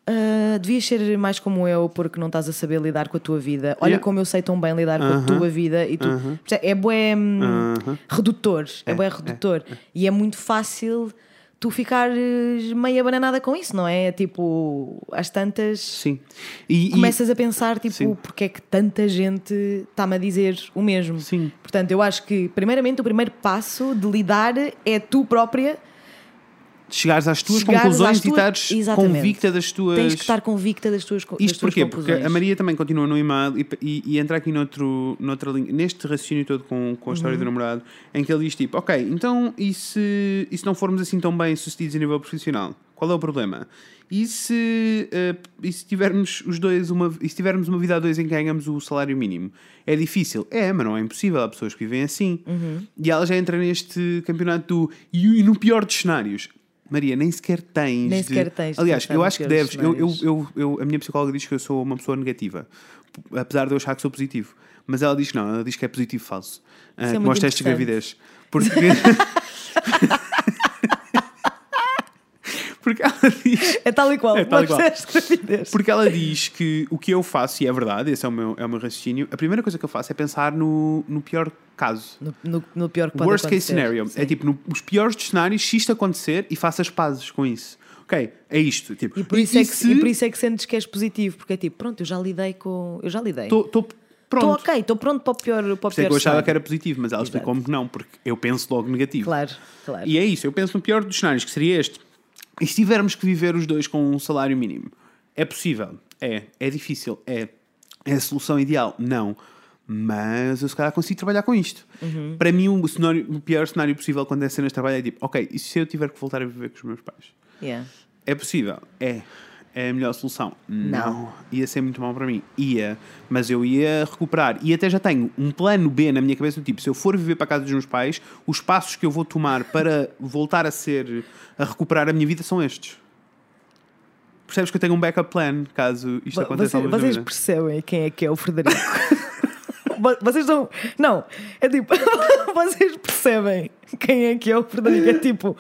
"Ah, devias ser mais como eu porque não estás a saber lidar com a tua vida. Olha Yeah. como eu sei tão bem lidar com a tua vida e tu. Percebe? É bué hum, Aham. redutor. É, É, bué é, redutor. E é muito fácil tu ficares meia bananada com isso, não é? Tipo, às tantas. Sim. E, e- Começas a pensar, tipo, Sim. porque é que tanta gente está-me a dizer o mesmo? Sim. Portanto, eu acho que, primeiramente, o primeiro passo de lidar é tu própria chegares às tuas Chegares conclusões às tuas- e estares Exatamente. convicta das tuas. Tens que estar convicta das tuas, das Isto tuas porquê? Porque a Maria também continua no e-mail e, e, e entra aqui noutro, noutra linha, neste raciocínio todo com, com a história Uhum. do namorado, em que ele diz tipo, ok, então e se, e se não formos assim tão bem sucedidos a nível profissional? Qual é o problema? E se, eh, e se tivermos os dois uma, e se tivermos uma vida a dois em que ganhamos o salário mínimo? É difícil? É, mas não é impossível. Há pessoas que vivem assim. Uhum. E ela já entra neste campeonato do. E, e no pior dos cenários. Maria, nem sequer tens. Nem sequer tens de Aliás, eu acho que deves. Eu, eu, eu, eu- a minha psicóloga diz que eu sou uma pessoa negativa, apesar de eu achar que sou positivo. Mas ela diz que não, ela diz que é positivo falso. Ah, é que esta interessante. gravidez. Porque. Porque ela diz. É tal e qual. É tal e qual. Gravidez. Porque ela diz que o que eu faço, e é verdade, esse é o meu, é o meu raciocínio, a primeira coisa que eu faço é pensar no, no pior caso. No, no, no pior que pode Worst case acontecer. scenario. Sim. É tipo, no- os piores dos cenários, se isto acontecer e faço as pazes com isso. Ok, é isto. Tipo, E por, isso é que, se e por isso é que sentes que és positivo, porque é tipo, pronto, eu já lidei com. Eu já lidei. Estou estou Estou pronto. ok, estou pronto para o pior. Para o é pior eu achava que era positivo, mas ela explicou-me que não, porque eu penso logo negativo. Claro, claro. E é isso, eu penso no pior dos cenários, que seria este. E se tivermos que viver os dois com um salário mínimo? É possível? É. É difícil? É. É a solução ideal? Não. Mas eu se calhar consigo trabalhar com isto. Uhum. Para mim, o, cenário- o pior cenário possível quando é cenas de trabalho é tipo, ok, e se eu tiver que voltar a viver com os meus pais? Yeah. É possível? É. É a melhor solução? Não. Ia ser muito mal para mim. Ia. Mas eu ia recuperar. E até já tenho um plano B na minha cabeça do tipo, se eu for viver para a casa dos meus pais, os passos que eu vou tomar para voltar a ser, a recuperar a minha vida são estes. Percebes que eu tenho um backup plan, caso isto aconteça Vocês, vocês percebem quem é que é o Frederico? Vo- vocês não. Não, é tipo. vocês percebem quem é que é o Frederico? É tipo.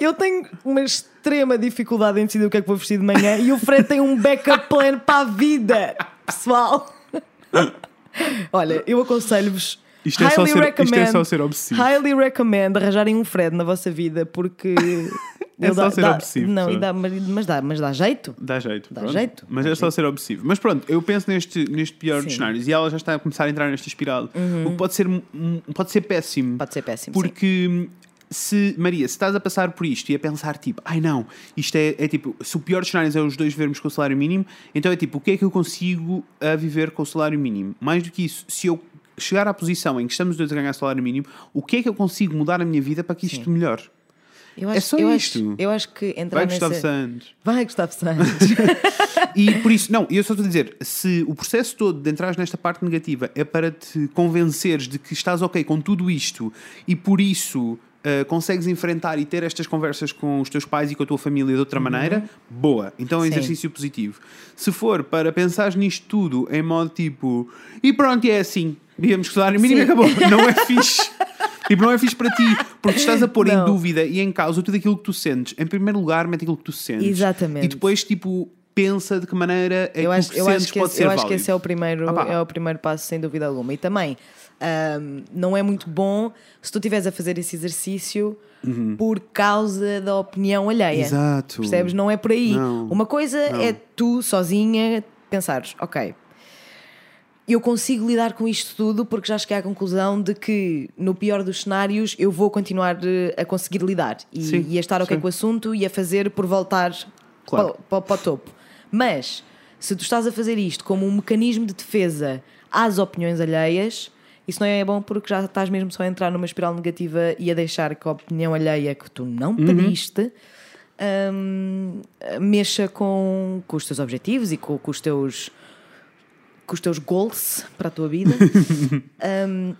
Eu tenho uma extrema dificuldade em decidir o que é que vou vestir de manhã e o Fred tem um backup plan para a vida, pessoal. Olha, eu aconselho-vos. Isto é, só ser, isto é só ser obsessivo. Highly recommend arranjarem um Fred na vossa vida porque. É só ser obsessivo, Não, dá, mas, dá, mas dá jeito. Dá jeito. Dá pronto. jeito, Mas dá é só ser obsessivo. Mas pronto, eu penso neste, neste pior dos Sim. cenários e ela já está a começar a entrar nesta espiral. O que pode ser, pode ser péssimo. Pode ser péssimo. sim. Porque se, Maria, se estás a passar por isto e a pensar tipo, ai não, isto é, é tipo, se o pior dos cenários é os dois vivermos com o salário mínimo, então é tipo, o que é que eu consigo a viver com o salário mínimo? Mais do que isso, se eu chegar à posição em que estamos os dois a ganhar salário mínimo, o que é que eu consigo mudar na minha vida para que isto melhore? Eu É acho, só eu isto. Acho, eu acho que entrar Vai Gustavo nessa... Santos. Vai, Gustavo Santos. E por isso, não, eu só estou a dizer, se o processo todo de entrares nesta parte negativa é para te convenceres de que estás ok com tudo isto e por isso uh, consegues enfrentar e ter estas conversas com os teus pais e com a tua família de outra maneira, boa. Então é um Sim. exercício positivo. Se for para pensar nisto tudo em modo tipo, e pronto, é assim, digamos que o salário mínimo e acabou, não é fixe. Tipo, não é fixe para ti, porque estás a pôr em Não. dúvida e em causa tudo aquilo que tu sentes. Em primeiro lugar, mete aquilo que tu sentes. Exatamente. E depois, tipo, pensa de que maneira é eu acho, que eu sentes acho que, pode esse, ser eu acho válido. que esse é o primeiro, Ah é o primeiro passo, sem dúvida alguma. E também, ahm, não é muito bom se tu estiveres a fazer esse exercício por causa da opinião alheia. Uhum. Exato. Percebes? Não é por aí. Não. Uma coisa é tu, sozinha, pensares, ok, eu consigo lidar com isto tudo porque já cheguei à conclusão de que, no pior dos cenários, eu vou continuar eh, a conseguir lidar e, Sim, e a estar ok sim. com o assunto e a fazer por voltar Claro. para, para- para o topo. Mas, se tu estás a fazer isto como um mecanismo de defesa às opiniões alheias, isso não é bom porque já estás mesmo só a entrar numa espiral negativa e a deixar que a opinião alheia que tu não Uhum. pediste hum, mexa com, com os teus objetivos e com, com os teus com os teus goals para a tua vida.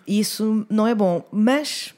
E isso não é bom. Mas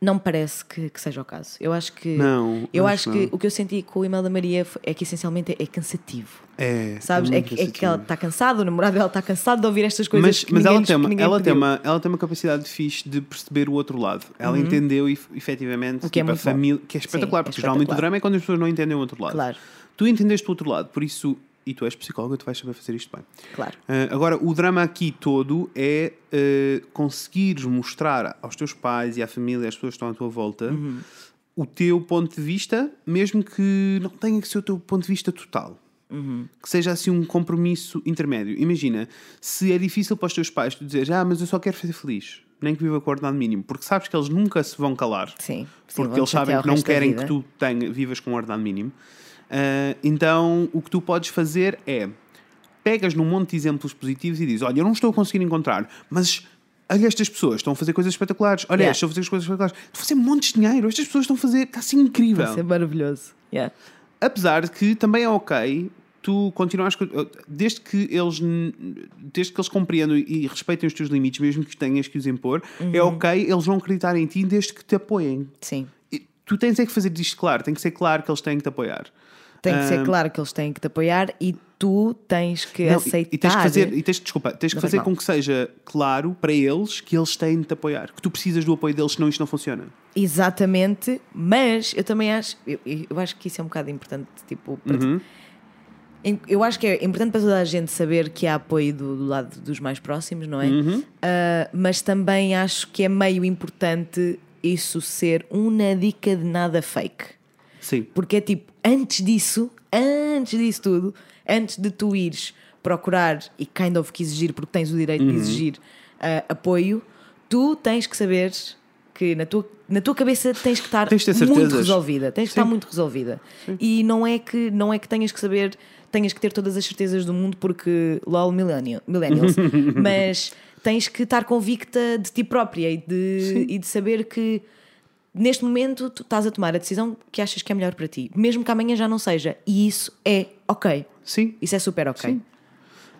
Não me parece que, que seja o caso. Eu acho que. Não, Eu acho acho, que não. o que eu senti com o e-mail da Maria é que essencialmente é, é cansativo. É. Sabes? É, muito que, é que ela está cansada, o namorado dela está cansado de ouvir estas coisas. Mas, que mas ninguém ela, tem uma, ela, tem uma, ela tem uma capacidade fixe de perceber o outro lado. Ela entendeu e, efetivamente Uhum. O que é tipo, bom. família, que é espetacular, Sim, é porque geralmente o espetacular. drama é quando as pessoas não entendem o outro lado. Claro. Tu entendeste o outro lado, por isso, e tu és psicóloga, tu vais saber fazer isto bem. Claro. Ah, agora, o drama aqui todo é ah, conseguires mostrar aos teus pais e à família, às pessoas que estão à tua volta, Uhum. o teu ponto de vista, mesmo que não tenha que ser o teu ponto de vista total. Uhum. Que seja assim um compromisso intermédio. Imagina, se é difícil para os teus pais tu dizeres, ah, mas eu só quero ser feliz, nem que viva com o ordenado mínimo, porque sabes que eles nunca se vão calar Sim. Sim, porque eles sabem o que não querem que tu tenha, vivas com um ordenado mínimo. Ah, então, o que tu podes fazer é pegas num monte de exemplos positivos e dizes: Olha, eu não estou a conseguir encontrar, mas olha, estas pessoas estão a fazer coisas espetaculares. Olha, Yeah. estão a fazer coisas espetaculares. Estão a fazer montes de dinheiro. Estas pessoas estão a fazer. Está assim incrível. Vai ser maravilhoso. Yeah. Apesar de que também é ok tu continuas desde que eles desde que eles compreendam e respeitem os teus limites mesmo que tenhas que os impor Uhum. é ok eles vão acreditar em ti desde que te apoiem Sim. e tu tens é que fazer disto claro, tem que ser claro que eles têm que te apoiar. Tem que ser claro que eles têm que te apoiar e tu tens que Não, e- aceitar. e tens que fazer, e tens, desculpa, tens que Não fazer com que seja claro para eles que eles têm de te apoiar, que tu precisas do apoio deles, senão isto não funciona. Exatamente, mas eu também acho, eu, eu acho que isso é um bocado importante, tipo, para Uhum. Eu acho que é importante para toda a gente saber que há apoio do, do lado dos mais próximos, não é? Uhum. Ah, mas também acho que é meio importante isso ser uma dica de nada fake. Sim. Porque é tipo, antes disso, antes disso tudo, antes de tu ires procurar e kind of que exigir, porque tens o direito Uhum. de exigir ah, apoio, tu tens que saber que na tua, na tua cabeça tens que estar Tens muito resolvida. Tens de Sim. estar muito resolvida. E não é, que, não é que tenhas que saber, tenhas que ter todas as certezas do mundo, porque lol millennial, millennials, mas tens que estar convicta de ti própria e de, e de saber que neste momento tu estás a tomar a decisão que achas que é melhor para ti, mesmo que amanhã já não seja. E isso é ok. Sim. Isso é super ok. Sim.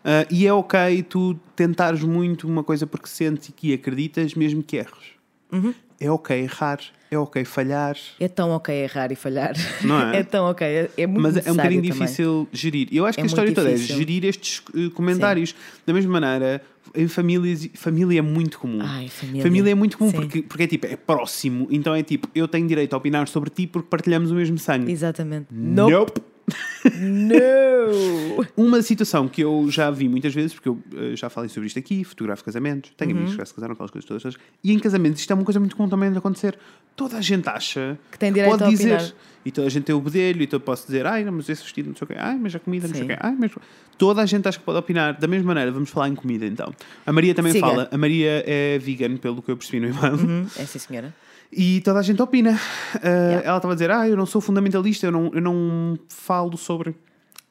Ah, e é ok tu tentares muito uma coisa porque sentes e que acreditas, mesmo que erres. Uhum. É ok errar, é ok falhar, É tão ok errar e falhar. Não é? tão ok. É, é muito mas é um bocadinho também. difícil gerir. Eu acho que É a história muito toda difícil. é gerir estes eh, comentários. Da mesma maneira, em famílias, família é muito comum. Ai, família. é muito comum Sim. porque, porque é tipo, é próximo. Então é tipo, eu tenho direito a opinar sobre ti porque partilhamos o mesmo sangue. Exatamente. Nope. Nope. No! Uma situação que eu já vi muitas vezes, porque eu eh, já falei sobre isto aqui, fotografo casamentos, tenho Uhum. amigos que já se casaram, aquelas coisas todas, e em casamentos isto é uma coisa muito comum também de acontecer. Toda a gente acha Que tem direito pode a dizer, opinar. e toda a gente tem o bedelho, então eu posso dizer, ai, não, mas esse vestido não sei o quê, ai, mas a comida não sei o Sim. quê, ai, mas... Toda a gente acha que pode opinar. Da mesma maneira, vamos falar em comida então. A Maria também Siga. fala, a Maria é vegan, pelo que eu percebi no e-mail. Hum, é sim, senhora. E toda a gente opina. Uh, Ela estava a dizer: Ah, eu não sou fundamentalista, eu não, eu não falo sobre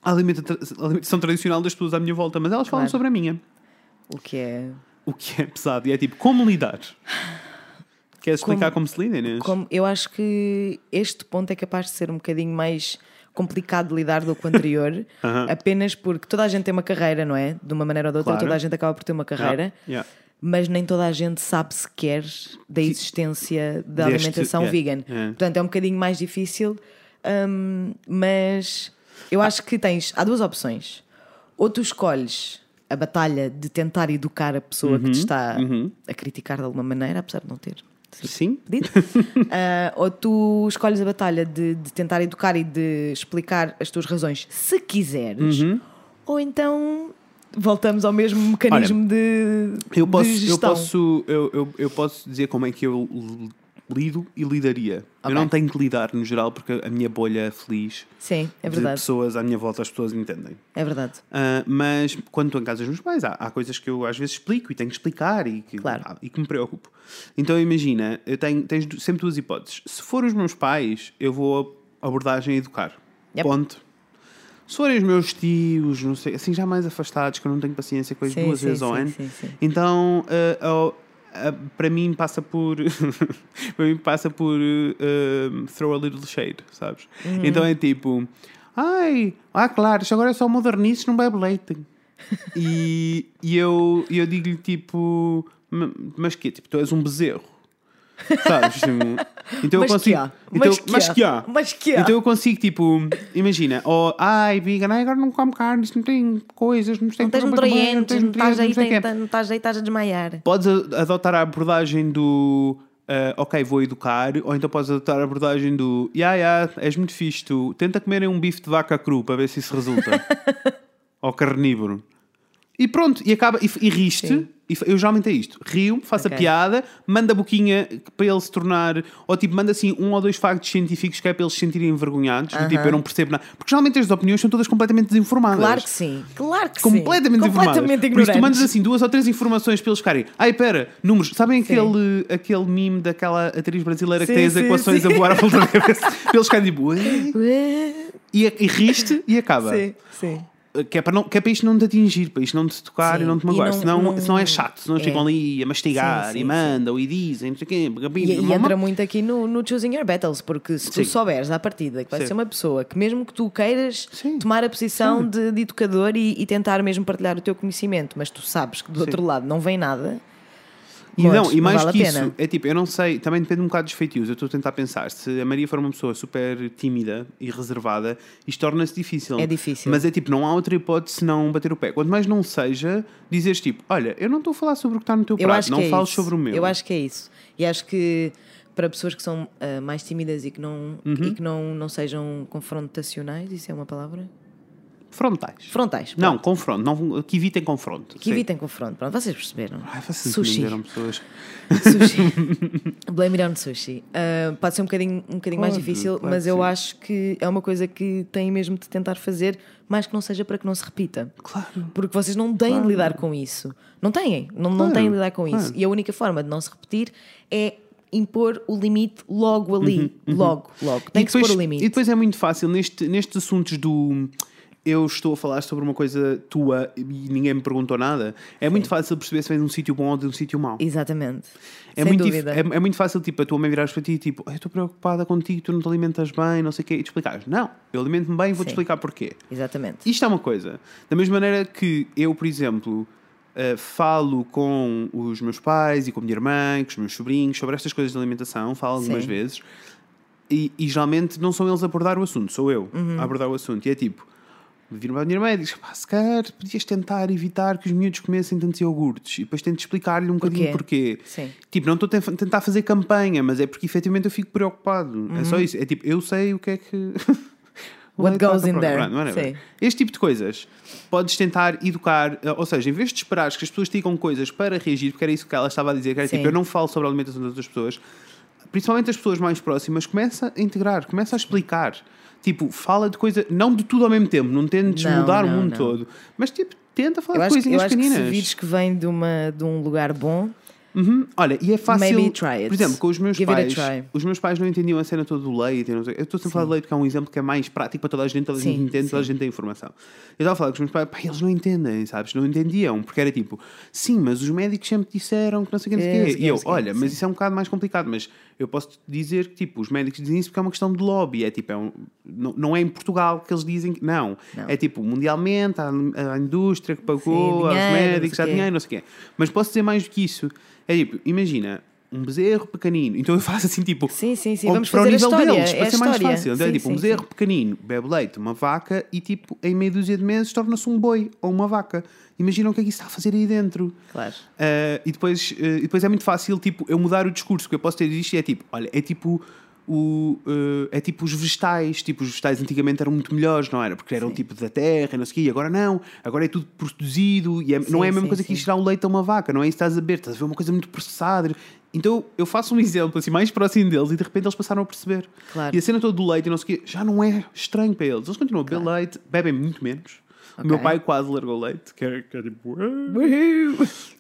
a alimenta- a alimentação tradicional das pessoas à minha volta, mas elas falam Claro. sobre a minha. O que é. O que é pesado. E é tipo: Como lidar? Queres explicar como, se lida, Inês? Como, eu acho que este ponto é capaz de ser um bocadinho mais complicado de lidar do que o anterior, apenas porque toda a gente tem uma carreira, não é? De uma maneira ou de outra, Claro. toda a gente acaba por ter uma carreira. Yeah, yeah. Mas nem toda a gente sabe sequer da existência da Deste- alimentação yeah, vegan. yeah. Portanto, é um bocadinho mais difícil, hum, mas eu acho que tens. Há duas opções. Ou tu escolhes a batalha de tentar educar a pessoa Uhum, que te está a criticar de alguma maneira, apesar de não ter. Sim? pedido. Ah, ou tu escolhes a batalha de, de tentar educar e de explicar as tuas razões se quiseres, Uhum. ou então voltamos ao mesmo mecanismo de, Eu de posso, eu, gestão. posso, eu, eu, eu posso dizer como é que eu lido e lidaria. Ok. Eu não tenho que lidar no geral porque a minha bolha é feliz Sim, é de verdade. pessoas à minha volta, as pessoas entendem. É verdade. Ah, mas quando estou em casa dos meus pais, há, há coisas que eu às vezes explico e tenho que explicar e que, Claro. ah, e que me preocupo. Então imagina, eu tenho, tens sempre duas hipóteses. Se for os meus pais, eu vou abordagem educar. Yep. Ponto. Se forem os meus tios, não sei, assim já mais afastados, que eu não tenho paciência com Sim, duas sim, vezes ao ano, então ah, oh, ah, para mim passa por para mim passa por ah, throw a little shade, sabes? Uhum. Então é tipo, ai, ah claro, isto agora é só modernices, não bebe leite. e, e eu, eu digo-lhe tipo, "Ma- mas que Tipo, tu és um bezerro. Sabes? Então Mas eu consigo. que há? Então, Mas que mas que há? Mas que há? Então eu consigo, tipo, imagina, oh, ai, vegan, ai, agora não como carne, isto não tem coisas, não tem Não tens coisa para comer, nutrientes, não estás aí, não sei o quê." tem- não estás aí, estás a desmaiar. Podes adotar a abordagem do ah, ok, vou educar, ou então podes adotar a abordagem do ya, ya, és muito fixe, tu tenta comerem um bife de vaca cru para ver se isso resulta. ou carnívoro. E pronto, e acaba, e, e riste, Sim. E eu geralmente é isto, rio, faço Ok. a piada, manda a boquinha para ele se tornar, ou tipo, manda assim um ou dois factos científicos que é para eles se sentirem envergonhados, do tipo, eu não percebo nada. Porque geralmente as opiniões são todas completamente desinformadas Claro que sim. Claro que completamente sim. informadas. Completamente Por isso tu mandas assim duas ou três informações para eles ficarem. Ai, pera, números. Sabem aquele, aquele meme daquela atriz brasileira que Sim, tem as sim, equações sim. a voar à volta da cabeça? para eles ficarem tipo. "Ué?" Ué. E, e riste e acaba. Sim, sim. Que é, para não, que é para isto não te atingir, para isto não te tocar Sim. e não te E magoar. não- senão, não- senão é chato. Senão é. ficam ali a mastigar Sim, sim, e mandam e dizem, não sei o quê. E, e entra muito aqui no, no choosing your battles, porque se tu souberes à partida que vai ser uma pessoa que, mesmo que tu queiras tomar a posição de, de educador e, e tentar mesmo partilhar o teu conhecimento, mas tu sabes que do outro lado não vem nada. E, não, e mais vale que isso, é tipo, eu não sei, também depende um bocado dos feitios. Eu estou a tentar pensar, se a Maria for uma pessoa super tímida e reservada, isto torna-se difícil. É difícil. Mas é tipo, não há outra hipótese senão bater o pé. Quanto mais não seja, dizeres tipo, olha, eu não estou a falar sobre o que está no teu Eu prato, não é fales isso. sobre o meu. Eu acho que é isso. E acho que para pessoas que são ah, mais tímidas e que, não, Uhum. e que não, não sejam confrontacionais, isso é uma palavra? Frontais. Frontais. Não, confronto. Não, que evitem confronto. Que sim. evitem confronto. Pronto, vocês perceberam. Ai, vocês Sushi. pessoas. Sushi. Blame it on sushi. Ah, pode ser um bocadinho, um bocadinho mais Pode, difícil, claro mas eu sim. acho que é uma coisa que tem mesmo de tentar fazer, mais que não seja para que não se repita. Claro. Porque vocês não têm de lidar com isso. Não têm. Não, não Claro, têm de lidar com claro. isso. E a única forma de não se repetir é impor o limite logo ali. Logo, logo. Tem Uhum, E que se depois, pôr o limite. e depois é muito fácil neste, nestes assuntos do eu estou a falar sobre uma coisa tua e ninguém me perguntou nada. É muito fácil perceber se vem de um sítio bom ou de um sítio mau. Exatamente. É Sem muito, dúvida. é, é muito fácil, tipo, a tua mãe virares para ti e tipo, "Ai, eu estou preocupada contigo, tu não te alimentas bem, não sei o quê, e te explicares, não, eu alimento-me bem e vou-te Sim. explicar porquê. Exatamente. Isto é uma coisa. Da mesma maneira que eu, por exemplo, eh, falo com os meus pais e com a minha irmã, com os meus sobrinhos sobre estas coisas de alimentação, falo algumas Sim. vezes, e, e geralmente não são eles a abordar o assunto, sou eu Uhum. a abordar o assunto. E é tipo, vir para a minha irmã e diz: pá, se calhar podias tentar evitar que os miúdos comessem tantos iogurtes, e depois tento explicar-lhe um bocadinho porquê. Sim. Tipo, não estou a ten- tentar fazer campanha, mas é porque efetivamente eu fico preocupado. É só isso. É tipo, eu sei o que é que. o Uhum. What leite vai goes in there. Sim. Este tipo de coisas podes tentar educar, eh, ou seja, em vez de esperares que as pessoas digam coisas para reagir, porque era isso que ela estava a dizer, que era Sim. tipo, eu não falo sobre a alimentação das outras pessoas, principalmente as pessoas mais próximas, começa a integrar, começa a explicar. Tipo, fala de coisa, não de tudo ao mesmo tempo, não tentes Não, mudar o não, mundo não. todo, mas tipo, tenta falar Eu de acho, que- eu coisinhas acho que pequeninas. se vires que vem de, uma, de um lugar bom, Uhum. Olha, e é fácil. Maybe try it. Por exemplo, com os meus Give pais, os meus pais não entendiam a cena toda do leite. Eu estou sempre a falar de leite, que é um exemplo que é mais prático para toda a gente, toda a gente Sim, entende, toda a gente tem informação. Eu estava a falar com os meus pais, pá, eles não entendem, sabes? Não entendiam, porque era tipo, sim, mas os médicos sempre disseram que não sei o que, não sei o É, quê. E eu, olha, mas isso é um bocado mais complicado, mas eu posso te dizer que tipo, os médicos dizem isso porque é uma questão de lobby. É tipo, é um- não, não é em Portugal que eles dizem que. Não. Não. É tipo, mundialmente, a, a indústria que pagou, aos médicos, quê. dinheiro, não sei o quê. Mas posso dizer mais do que isso. É tipo, imagina, um bezerro pequenino. Então eu faço assim, tipo. Sim, sim, sim. Vamos para o nível história, deles, é para ser mais fácil. Então é Sim, tipo, um sim, bezerro sim. pequenino bebe leite, uma vaca, e tipo, em meia dúzia de meses torna-se um boi ou uma vaca. Imagina o que é que isso está a fazer aí dentro. Claro. Uh, e, depois, uh, e depois é muito fácil tipo, eu mudar o discurso, porque eu posso ter isto e é tipo, olha, é tipo o, uh, é tipo os vegetais, tipo os vegetais antigamente eram muito melhores, não era? Porque eram tipo da terra, e não sei o quê, e agora não, agora é tudo produzido e é- não é a mesma sim, coisa que sim. ir tirar o leite a uma vaca, não é isso que estás a ver, estás a ver uma coisa muito processada. Então eu faço um exemplo assim mais próximo deles e de repente eles passaram a perceber. Claro. E a cena toda do leite e não sei o quê já não é estranho para eles. Eles continuam a beber leite, bebem muito menos. O meu pai quase largou o leite, que é, que é tipo.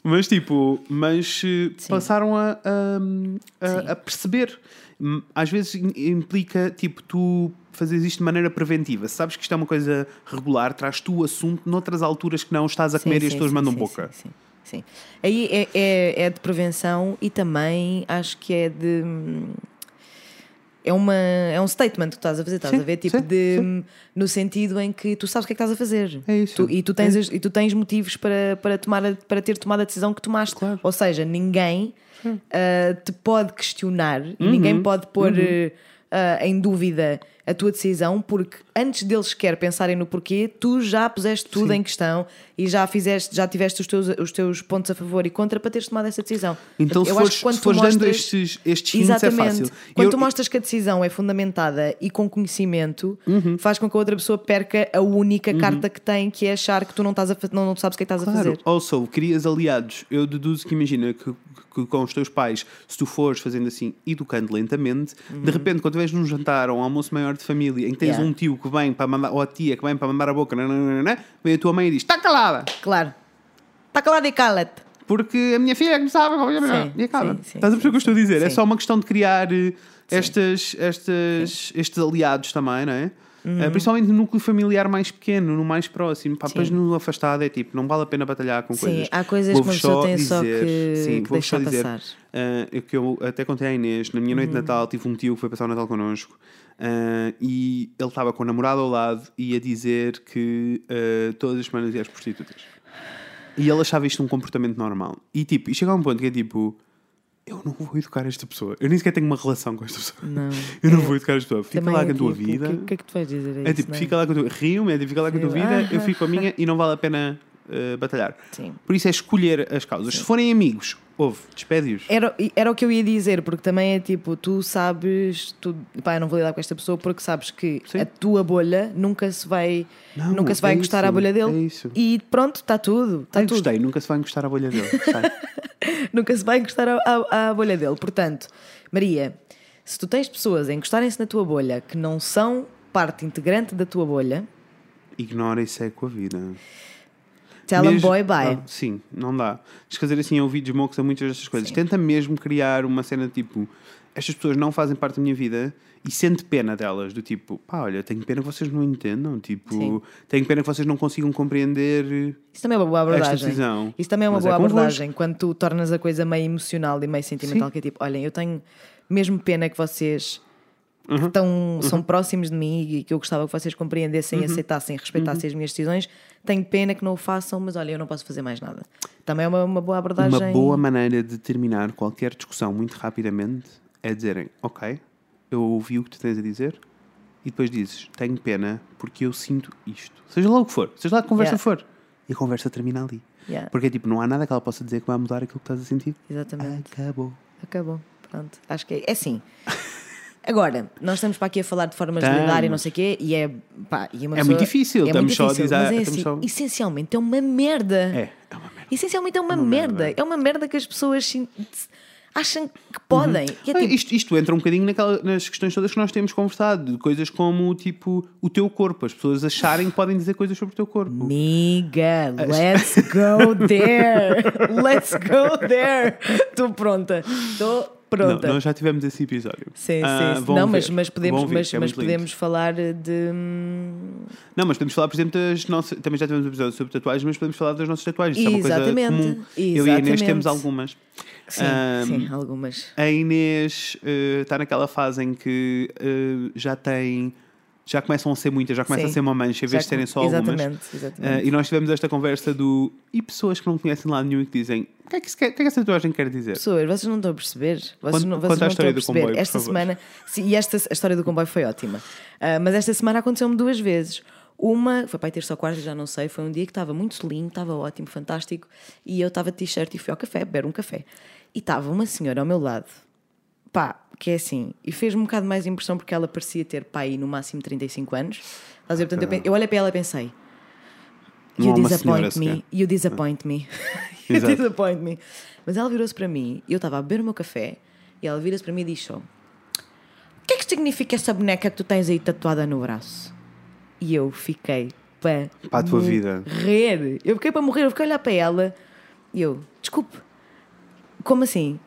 Mas tipo, mas eh, passaram a, a, a- a perceber. Hum, Às vezes im- implica tipo tu fazes isto de maneira preventiva. Sabes que isto é uma coisa regular, traz tu o assunto noutras alturas que não estás a comer e as pessoas mandam sim, boca. Sim, sim, sim. Aí é, é, é de prevenção e também acho que é de. É, uma, é um statement que tu estás a fazer, estás Sim, a ver? Tipo, sim, de, no sentido em que tu sabes o que é que estás a fazer. É isso. Tu- e, tu tens, as- e tu tens motivos para, para, tomar para ter tomado a decisão que tomaste. Claro. Ou seja, ninguém ah, te pode questionar e Uhum. ninguém pode pôr ah, em dúvida a tua decisão, porque antes deles sequer pensarem no porquê, tu já puseste tudo em questão e já fizeste, já tiveste os teus, os teus pontos a favor e contra para teres tomado essa decisão. Então, se Eu fores, que quando se fores dando mostras- estes, estes hints, é fácil. Quando Eu- tu mostras que a decisão é fundamentada e com conhecimento, Uhum. faz com que a outra pessoa perca a única carta que tem, que é achar que tu não, estás a, não, não sabes o que é que estás a Claro, fazer. also, crias aliados. Eu deduzo que imagina que, que com os teus pais, se tu fores fazendo assim, educando lentamente, de repente, quando estiveres num jantar ou um almoço maior de família em que tens Uhum. Yeah. um tio que vem para mandar, ou a tia que vem para mandar a boca, nananana, vem a tua mãe e diz: Está calada! Claro. Está calado e cala-te. Porque a minha filha é que sabe Sim, e acaba. sim, sim, Estás a perceber o que eu estou a dizer? É só uma questão de criar eh, estas, estas, estes aliados também, não é? Uhum. Eh, principalmente no núcleo familiar mais pequeno, no mais próximo. Pá, depois no afastado é tipo, não vale a pena batalhar com Sim, coisas. há coisas que uma pessoa tem só que- sim, que vou-vos só deixar dizer, passar. eh, que eu até contei à Inês, na minha noite Uhum. de Natal tive um tio que foi passar o Natal connosco eh, e ele estava com a namorada ao lado e ia dizer que eh, todas as semanas ia às prostitutas. E ele achava isto um comportamento normal. E tipo, e chega a um ponto que é tipo, eu não vou educar esta pessoa. Eu nem sequer tenho uma relação com esta pessoa. Não. Eu não vou educar esta pessoa. Fica lá é com a tua tipo, vida. O que, que é que tu vais dizer a É tipo, não fica lá com a tua Rio-me, é tipo, fica lá com a tua vida, eu fico com a minha e não vale a pena eh, batalhar. Sim. Por isso é escolher as causas. Se forem amigos, ouve, despede-os. Era, era o que eu ia dizer, porque também é tipo, tu sabes, tu, pá, eu não vou lidar com esta pessoa porque sabes que Sim. a tua bolha nunca se vai, Não, nunca se vai é encostar isso, à bolha é dele. isso. E pronto, está tudo. Está Ai, tudo. gostei, nunca se vai encostar à bolha dele. Nunca se vai encostar à, à- bolha dele. Portanto, Maria, se tu tens pessoas a encostarem-se na tua bolha que não são parte integrante da tua bolha, Ignora e segue com a vida. Tell them Mesmo- boy bye. Não, sim, não dá. Tens que fazer assim ouvidos mocos a muitas destas coisas. Tenta mesmo criar uma cena tipo: estas pessoas não fazem parte da minha vida e sente pena delas. Do tipo, pá, olha, tenho pena que vocês não entendam. Tipo, Sim. tenho pena que vocês não consigam compreender. Isso também é uma boa abordagem. Isso também é uma Mas é boa convosco. abordagem quando tu tornas a coisa meio emocional e meio sentimental, que é tipo, olhem, eu tenho mesmo pena que vocês Uhum. que estão, são próximos de mim e que eu gostava que vocês compreendessem, Uhum. aceitassem, respeitassem as minhas decisões. Tenho pena que não o façam, mas olha, eu não posso fazer mais nada. Também é uma, uma boa abordagem. Uma boa maneira de terminar qualquer discussão muito rapidamente é dizerem: Ok, eu ouvi o que tu tens a dizer, e depois dizes: Tenho pena porque eu sinto isto. Seja lá o que for, seja lá que conversa Yeah. for. E a conversa termina ali. Yeah, Porque tipo, não há nada que ela possa dizer que vai mudar aquilo que estás a sentir. Exatamente. Acabou. Acabou. Pronto. Acho que é, é assim. Agora, nós estamos para aqui a falar de formas de lidar e não Estamos. sei o quê, e é. Pá, e É pessoa- muito difícil, é estamos muito só a difícil, dizer- é estamos assim, só- essencialmente é uma merda. É, é uma merda. Essencialmente é uma, Uma merda. merda. É uma merda que as pessoas acham que podem. E é Ah, tipo, isto, isto entra um bocadinho naquela- nas questões todas que nós temos conversado, de coisas como tipo o teu corpo, as pessoas acharem que podem dizer coisas sobre o teu corpo. Miga, let's go there. Let's go there. Estou pronta. Estou Não, pronta. nós já tivemos esse episódio. Sim, Ah, sim. sim. Não, mas, mas podemos, ver, mas, é mas podemos falar de. hum, Não, mas podemos falar, por exemplo, das nossas. Também já tivemos um episódio sobre tatuagens, mas podemos falar das nossas tatuagens. Isso é uma coisa Exatamente, comum. Eu e a Inês exatamente. temos algumas. Sim, Ahm, sim, algumas. A Inês eh, está naquela fase em que eh, já tem. Já começam a ser muitas, já começa Sim. a ser uma mancha, em vez Já de serem só algumas. Exatamente, exatamente. Eh, e nós tivemos esta conversa do. E pessoas que não conhecem lá nenhum e que dizem: o que é que, quer- que, é que essa tatuagem quer dizer? Pessoas, vocês não estão a perceber. Vocês Conta- não, vocês não história estão a do perceber. comboio, esta semana, sim, e esta a história do comboio foi ótima. Ah, mas esta semana aconteceu-me duas vezes. Uma, foi para terça ou quarta, já não sei, foi um dia que estava muito solinho, estava ótimo, fantástico, e eu estava de t-shirt e fui ao café, beber um café. E estava uma senhora ao meu lado, pá, que é assim, e fez-me um bocado mais impressão porque ela parecia ter pai no máximo 35 anos. Estás a ver? Portanto, eu, eu olhei para ela e pensei: You disappoint me, you disappoint me, you disappoint me. Mas ela virou-se para mim, e eu estava a beber o meu café, e ela vira-se para mim e diz O que é que significa essa boneca que tu tens aí tatuada no braço? E eu fiquei para, Para a tua vida. morrer. Eu fiquei para morrer, eu fiquei a olhar para ela e eu, desculpe, como assim?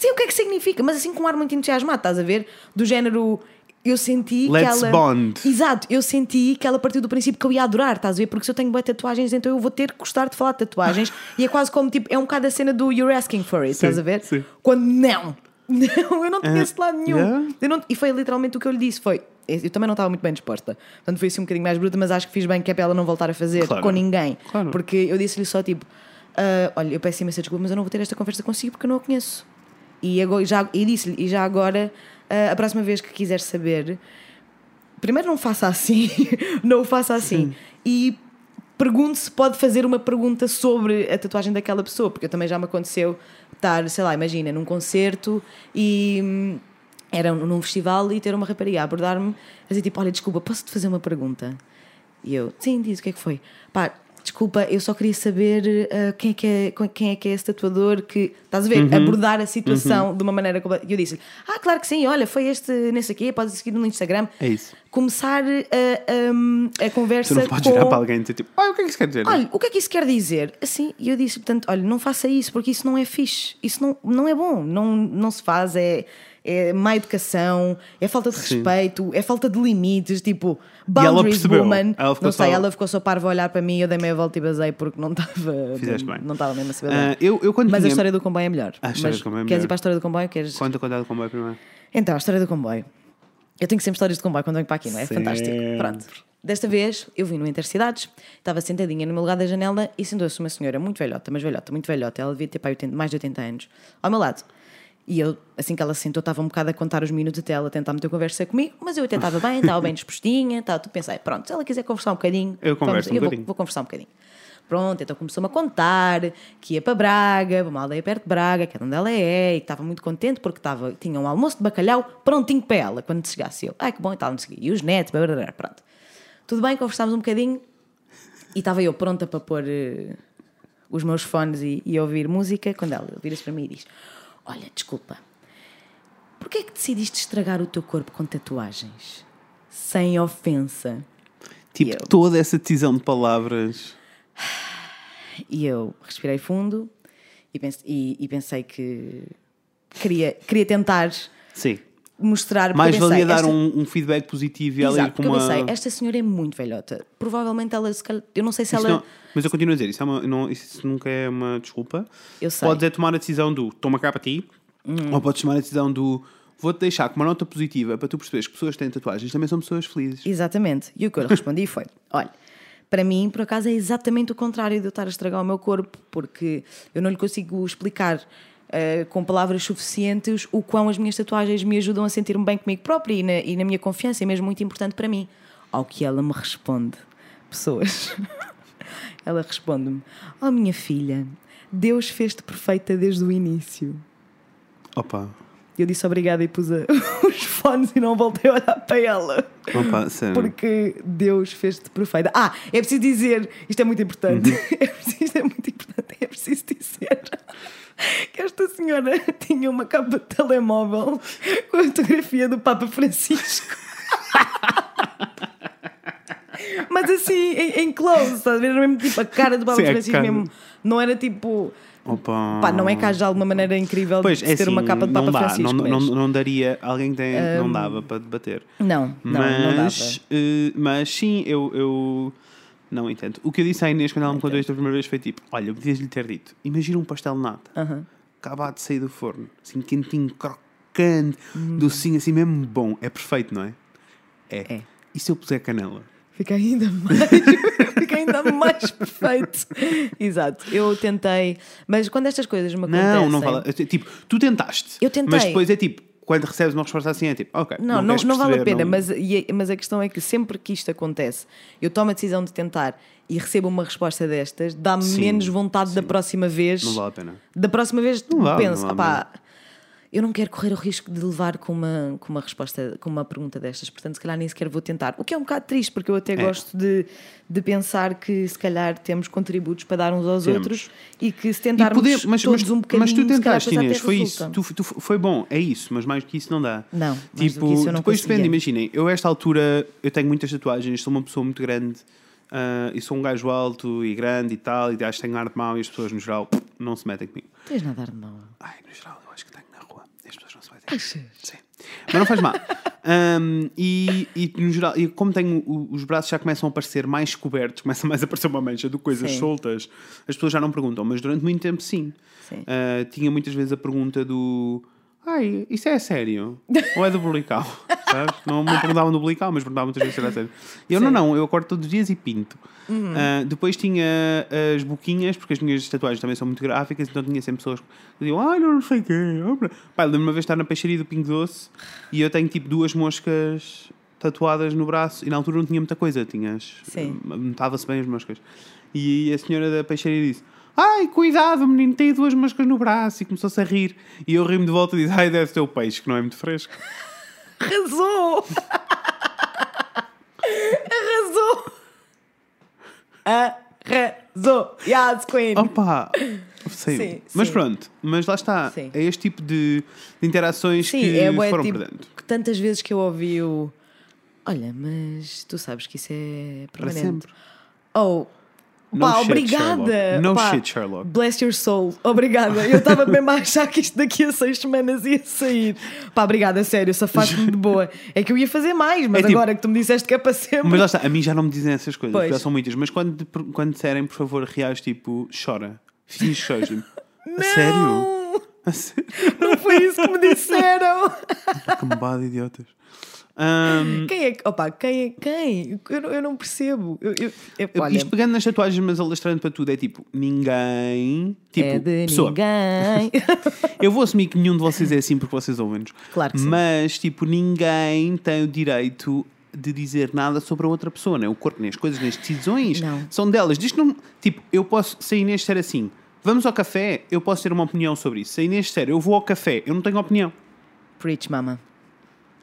Sim, o que é que significa? Mas assim com um ar muito entusiasmado, estás a ver? Do género, eu senti Let's que ela. bond. Exato, eu senti que ela partiu do princípio que eu ia adorar, estás a ver? Porque se eu tenho boas tatuagens, então eu vou ter que gostar de falar de tatuagens. e é quase como tipo, é um bocado a cena do You're asking for it, estás a ver? sim. Quando não, Não, eu não tinha esse lado nenhum. yeah? Não- e foi literalmente o que eu lhe disse: foi. Eu também não estava muito bem disposta. Portanto, foi assim um bocadinho mais bruta, mas acho que fiz bem que é para ela não voltar a fazer Claro. com ninguém. Claro. Porque eu disse-lhe só tipo: "Ah, olha, eu peço imensa desculpa, mas eu não vou ter esta conversa consigo porque eu não a conheço. E, agora, já, e disse-lhe: e já agora, ah, a próxima vez que quiser saber, primeiro não faça assim, não o faça assim. E pergunte se pode fazer uma pergunta sobre a tatuagem daquela pessoa, porque também já me aconteceu estar, sei lá, imagina, num concerto e hum, era num festival e ter uma rapariga a abordar-me a dizer tipo, olha, desculpa, posso-te fazer uma pergunta? E eu, sim, diz, o que é que foi? Pá, desculpa, eu só queria saber ah, quem, é que é, quem é que é esse tatuador que, estás a ver, abordar a situação de uma maneira completa. E eu disse ah, claro que sim, olha, foi este, nesse aqui, podes seguir no Instagram. É isso. Começar a, a, a conversa Tu não podes com... virar para alguém e dizer tipo, olha, o que é que isso quer dizer? Olha, o que é que isso quer dizer? Assim, e eu disse, portanto, olha, não faça isso, porque isso não é fixe, isso não, não é bom, não, não se faz, é, é má educação, é falta de Sim. respeito, é falta de limites, tipo, ela boundaries, percebeu? woman. Ela não sei, só- ela ficou só parva a olhar para mim, eu dei meia volta e basei porque não estava Fizeste bem. não estava mesmo a saber. Ah, nada. eu, eu quando Mas a história do comboio é melhor. A história Mas do comboio é Queres melhor. ir para a história do comboio? Queres... Conta a quantidade de comboio primeiro. Então, a história do comboio. Eu tenho sempre histórias de comboio quando venho para aqui, não é? Sempre. Fantástico. Pronto. Desta vez eu vim no Intercidades, estava sentadinha no meu lugar da janela e sentou-se uma senhora muito velhota, mas velhota, muito velhota. Ela devia ter pá, 80 mais de 80 anos, ao meu lado. E eu, assim que ela se sentou, estava um bocado a contar os minutos até ela tentar meter conversa comigo, mas eu até estava bem, estava bem dispostinha, estava, pensei, pronto, se ela quiser conversar um bocadinho, Eu converso um eu vou- bocadinho. vou conversar um bocadinho. Pronto, então começou-me a contar que ia para Braga, para uma aldeia perto de Braga, que é de onde ela é, e que estava muito contente porque estava, tinha um almoço de bacalhau prontinho para ela quando chegasse eu. Ai que bom e tal, não sei. E os netos, blá, blá, blá, pronto. Tudo bem, conversámos um bocadinho e estava eu pronta para pôr eh, os meus fones e, e ouvir música quando ela vira-se para mim e diz: Olha, desculpa, porquê é que decidiste estragar o teu corpo com tatuagens? Sem ofensa. Tipo, eu? toda essa decisão de palavras. E eu respirei fundo e, pense- e- e pensei que queria, queria tentar Sim. Mostrar. Mais pensei, valia dar esta- um, um feedback positivo e ela ir com porque eu uma. pensei, esta senhora é muito velhota. Provavelmente ela, se calhar- eu não sei se Isso ela. não- mas eu continuo a dizer, isso, é uma- não- isso nunca é uma desculpa. Eu sei. Hum. Podes é tomar a decisão do toma cá para ti, ou podes tomar a decisão do vou-te deixar com uma nota positiva para tu perceberes que pessoas que têm tatuagens também são pessoas felizes. Exatamente. E o que eu respondi foi: olha, para mim, por acaso, é exatamente o contrário de eu estar a estragar o meu corpo, porque eu não lhe consigo explicar. Eh, com palavras suficientes, o quão as minhas tatuagens me ajudam a sentir-me bem comigo própria e na, e na minha confiança, é mesmo muito importante para mim. Ao que ela me responde: Pessoas, ela responde-me: Oh, minha filha, Deus fez-te perfeita desde o início. Opa, Eu disse obrigada e pus a- os fones e não voltei a olhar para ela. opa, sério. Porque Deus fez-te perfeita. Ah, é preciso dizer, isto é muito importante, Uhum. é preciso, isto é muito importante, é preciso dizer que esta senhora tinha uma capa de telemóvel com a fotografia do Papa Francisco. Mas assim, em, em close, estás a ver? Era mesmo tipo a cara do Papa Sim, a Francisco cara. mesmo. Não era tipo. Opa. Pá, não é que haja alguma maneira incrível Pois, de é ter assim, uma capa de Papa não dá, Francisco. não, não, mas- não daria, alguém tem, não dava para debater. Não, não, não dava. mas, eh, mas sim, eu, eu não entendo. O que eu disse à Inês quando ela me contou isto a primeira vez foi tipo: Olha, podias-lhe ter dito, imagina um pastel de nata, Aham. acabado de sair do forno, assim quentinho, crocante, Hum. docinho, assim mesmo bom. É perfeito, não é? É. É. E se eu puser canela? Fica ainda mais, fica ainda mais perfeito. Exato. Eu tentei, mas quando estas coisas me acontecem. Não, não vale. Tipo, tu tentaste. Eu tentei. Mas depois é tipo, quando recebes uma resposta assim, é tipo, ok. Não, não, queres não vale a pena, não- mas, a- mas a questão é que sempre que isto acontece, eu tomo a decisão de tentar e recebo uma resposta destas, dá-me Sim, menos vontade da próxima vez. Não vale a pena. Da próxima vez Não vale, penso, não vale opá, eu não quero correr o risco de levar com uma, com uma resposta, com uma pergunta destas, portanto, se calhar nem sequer vou tentar. O que é um bocado triste, porque eu até gosto de, de pensar que se calhar temos contributos para dar uns aos Temos. outros e que se tentarmos poder- mas, todos mas, um bocadinho, mas tu tentaste, Inês, foi resulta. isso. Tu, tu- foi bom, é isso, mas mais do que isso não dá. Não, tipo, não depois conseguia. depende, imaginem, eu a esta altura eu tenho muitas tatuagens, sou uma pessoa muito grande ah, e sou um gajo alto e grande e tal, e acho que tenho ar de mau e as pessoas no geral não se metem comigo. Tens nada de mal. Ai, no geral Achas? Sim. Mas não faz mal. Ahm, e, e, no geral, e como tenho os braços já começam a parecer mais cobertos, começa mais a aparecer uma mancha que coisas Sim. soltas, as pessoas já não perguntam, mas durante muito tempo sim. Sim. Ah, tinha muitas vezes a pergunta do Ai, isso é sério? Ou é do Bulical? Sabes? Não me perguntavam do Bulical, mas perguntavam muitas vezes se era sério. E eu, não, Sim. não, eu acordo todos os dias e pinto. Ah, depois tinha as boquinhas, porque as minhas tatuagens também são muito gráficas, então tinha sempre pessoas que diziam, ai, não, não sei o quê. Pá, lembro-me uma vez estar na peixaria do Pingo Doce e eu tenho tipo duas moscas tatuadas no braço e na altura não tinha muita coisa, tinhas. Sim. Notava-se bem as moscas. E a senhora da peixaria disse. Ai, cuidado, menino, tem duas moscas no braço e começou-se a rir. E eu ri-me de volta e disse: Ai, deve ser o peixe, que não é muito fresco. Arrasou! Arrasou! Arrasou! Yes, Queen! Opa! Sei. Sim, mas sim. pronto, mas lá está. Sim. É este tipo de, de interações Sim, que é foram tipo, perdendo. que tantas vezes que eu ouvi o Olha, mas tu sabes que isso é Para permanente. sempre. Oh, No pá, shit, obrigada! Sherlock. No Pá, shit, Sherlock. Bless your soul, obrigada. Eu estava mesmo a achar que isto daqui a seis semanas ia sair. Pá, obrigada, sério, safaste-me de boa. É que eu ia fazer mais, mas É tipo- agora que tu me disseste que é para sempre. Mas lá está, a mim já não me dizem essas coisas, Pois. já são muitas. Mas quando, quando disserem, por favor, reais, tipo, chora. Finge que tipo, A sério? Não! A sério? Não foi isso que me disseram! Cambada de Ahm, Quem é que. Opa, quem é quem? Eu, não- eu não percebo. Eu, eu- eu- olha, Isto pegando nas tatuagens, mas alastrando para tudo, é tipo, ninguém. Tipo, é de pessoa. ninguém. Eu vou assumir que nenhum de vocês é assim porque vocês ouvem-nos. Claro que sim. Mas, tipo, ninguém tem o direito de dizer nada sobre a outra pessoa, né? O corpo, nem as coisas, nem as decisões Não. são delas. Diz não. Tipo, eu posso. Se a Inês disser assim, vamos ao café, eu posso ter uma opinião sobre isso. Se a Inês disser, eu vou ao café, eu não tenho opinião. Preach, mama.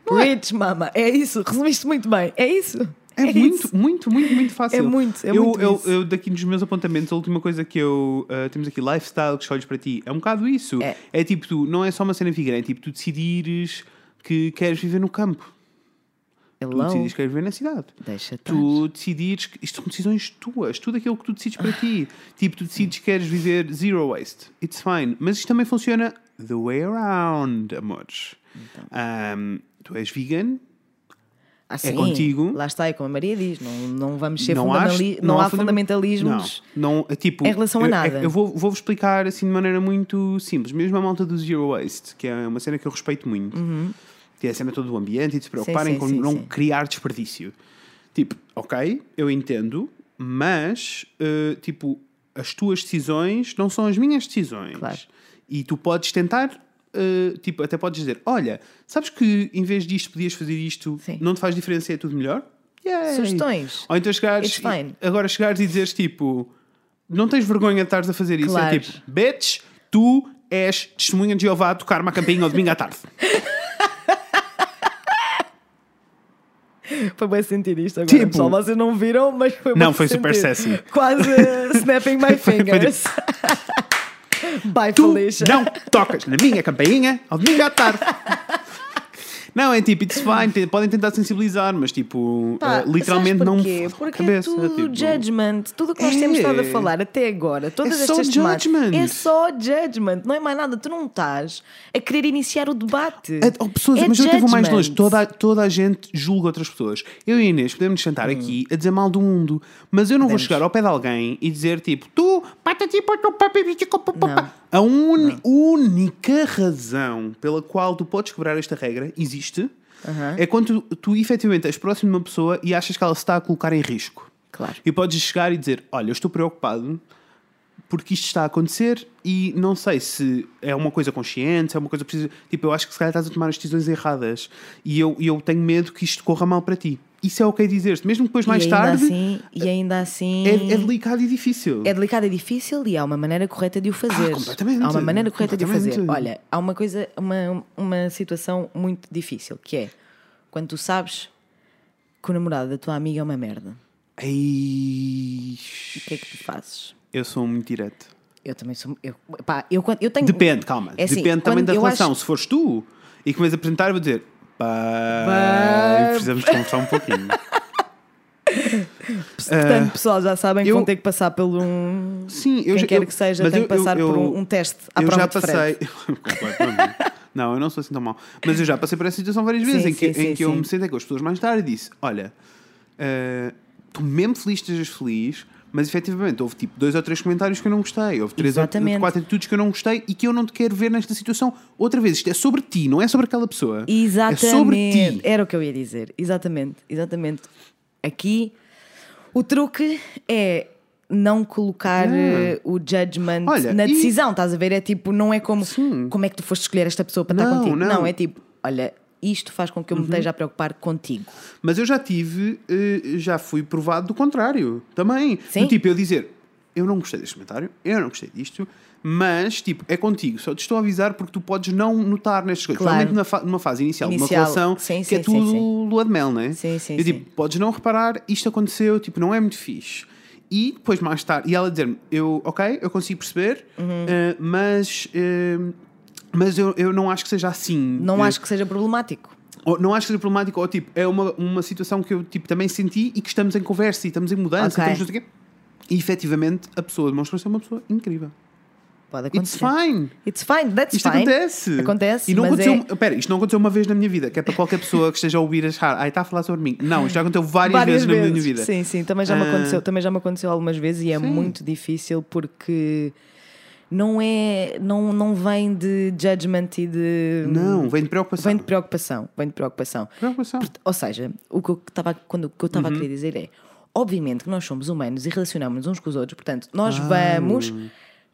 Não é? Preach, mama. É isso. Resumiste muito bem. É isso. É, muito, isso. muito, muito, muito fácil. É muito, é eu, muito eu, eu, daqui nos meus apontamentos, a última coisa que eu. ah, temos aqui, lifestyle que escolhes para ti. É um bocado isso. É. tipo, tu, não é só uma cena figura, é tipo, tu decidires que queres viver no campo. Tu Hello. decidires que queres viver na cidade. Deixa estar. Tu decidires que isto são decisões tuas, tudo aquilo que tu decides para ti. Tipo, tu decides que queres viver zero waste. It's fine. Mas isto também funciona the way around, amores. Então. Um, tu és vegan, Ah, sim. contigo. Lá está, é como a Maria diz. Não, não vamos ser não, há, fundamentali- não, há fundam- fundamentalismos. Não, não, é tipo, em relação a eu- nada. Eu, vou, vou-vos explicar assim de maneira muito simples. Mesmo a malta do Zero Waste, que é uma cena que eu respeito muito, que é a cena toda do ambiente e de se preocuparem Uhum. sim, com sim, não sim. criar desperdício. Tipo, ok, eu entendo, mas eh, tipo, as tuas decisões não são as minhas decisões. Claro. E tu podes tentar. Eh, tipo, até podes dizer: Olha, sabes que em vez disto podias fazer isto, Sim. não te faz diferença e é tudo melhor? Yay! Sugestões. Ou então chegares, e- agora chegares e dizeres tipo, não tens vergonha de estares a fazer isso? Claro. É tipo, bitch, tu és testemunha de Jeová a tocar-me a campainha ao domingo à tarde. Foi bem sentir isto agora, Tipo- pessoal. Vocês não viram, mas foi Não, foi super sentir. sassy. Quase uh, snapping my foi fingers. Bye, Tu Felicia. não tocas na minha campainha ao domingo à tarde. Não, é tipo, it's fine, te- podem tentar sensibilizar, mas tipo, Pá, eh, literalmente sabes não porquê? me Porque é tudo tipo, judgment. Tudo o que nós É. temos estado a falar até agora, todas É só estas judgment. é só judgment, não é mais nada. Tu não estás a querer iniciar o debate. É, oh, pessoas, É mas eu até vou mais longe. Toda, a- toda a gente julga outras pessoas. Eu e a Inês podemos sentar aqui a dizer mal do mundo, mas eu não vou chegar ao pé de alguém e dizer tipo, tu, patati. Não. A única razão pela qual tu podes quebrar esta regra existe Aham. é quando tu, tu efetivamente és próximo de uma pessoa e achas que ela se está a colocar em risco. Claro. E podes chegar e dizer: Olha, eu estou preocupado porque isto está a acontecer e não sei se é uma coisa consciente, se é uma coisa precisa. Tipo, eu acho que se calhar estás a tomar as decisões erradas e eu, e eu tenho medo que isto corra mal para ti. Isso é ok dizer-te, mesmo depois mais e tarde. assim, e ainda assim É, é delicado e difícil. É delicado e difícil e há uma maneira correta de o fazer. Ah, completamente. Há uma maneira correta de o fazer. Olha, há uma coisa, uma, uma situação muito difícil que é quando tu sabes que o namorado da tua amiga é uma merda. Ei, O que é que tu fazes? Eu sou muito direto. Eu também sou. Eu, pá, eu, eu tenho. Depende, calma. É assim, Depende também da relação. acho- Se fores tu e começas a apresentar, eu vou dizer. Pá, Pá. precisamos conversar um pouquinho. Portanto, pessoal, já sabem que eu- vão ter que passar por um. Sim, eu Quem já- quer eu- que seja tem eu- que passar eu- por um, um teste à eu já passei. Não, eu não sou assim tão mal. Mas eu já passei por essa situação várias vezes Sim, em que, sim, em sim, que eu me sentei com as pessoas mais tarde e disse: Olha, eh, estou mesmo feliz estejas feliz, mas efetivamente houve tipo dois ou três comentários que eu não gostei, houve três Exatamente. ou quatro atitudes que eu não gostei e que eu não te quero ver nesta situação. Outra vez, isto é sobre ti, não é sobre aquela pessoa. Exatamente. É sobre ti. Era o que eu ia dizer. Exatamente, exatamente. Aqui o truque é não colocar eh, o judgment Ah. Olha, na e- decisão, estás a ver? É tipo, não é como Sim. como é que tu foste escolher esta pessoa para estar Não, contigo. não. Uhum. é tipo, olha, isto faz com que eu me esteja a preocupar contigo. Mas eu já tive, eh, já fui provado do contrário também. Sim. Do tipo, eu dizer, eu não gostei deste comentário, eu não gostei disto, mas tipo, é contigo, só te estou a avisar porque tu podes não notar nestas coisas. Claro. Fa- numa fase inicial, de uma Inicial. relação Sim, que sim, é tudo sim. lua de mel, não é? Sim, sim, Eu tipo, podes não reparar, isto aconteceu, tipo, não é muito fixe. E depois mais tarde, e ela dizer-me, eu, ok, eu consigo perceber, Uhum. eh, mas, eh, mas eu, eu não acho que seja assim. Não Eh, acho que seja problemático. ou não acho que seja problemático, ou tipo, é uma, uma situação que eu tipo, também senti e que estamos em conversa e estamos em mudança, Ok. estamos. E efetivamente a pessoa demonstrou ser uma pessoa incrível. Pode It's acontecer. fine. It's fine, that's Isto fine. acontece. Acontece, E não aconteceu. é- isto não aconteceu uma vez na minha vida, que é para qualquer pessoa que esteja a ouvir achar, ai, está a falar sobre mim. Não, isto já aconteceu várias, Várias vezes, na minha vida. Sim, sim, também já, me Ah. aconteceu, também já me aconteceu algumas vezes e é Sim. muito difícil porque não é não, não vem de judgment e de Não, vem de preocupação. vem de preocupação, vem de preocupação. Preocupação. Ou seja, o que eu estava quando o que eu Uhum. estava a querer dizer é, obviamente que nós somos humanos e relacionamos uns com os outros, portanto, nós Ah. vamos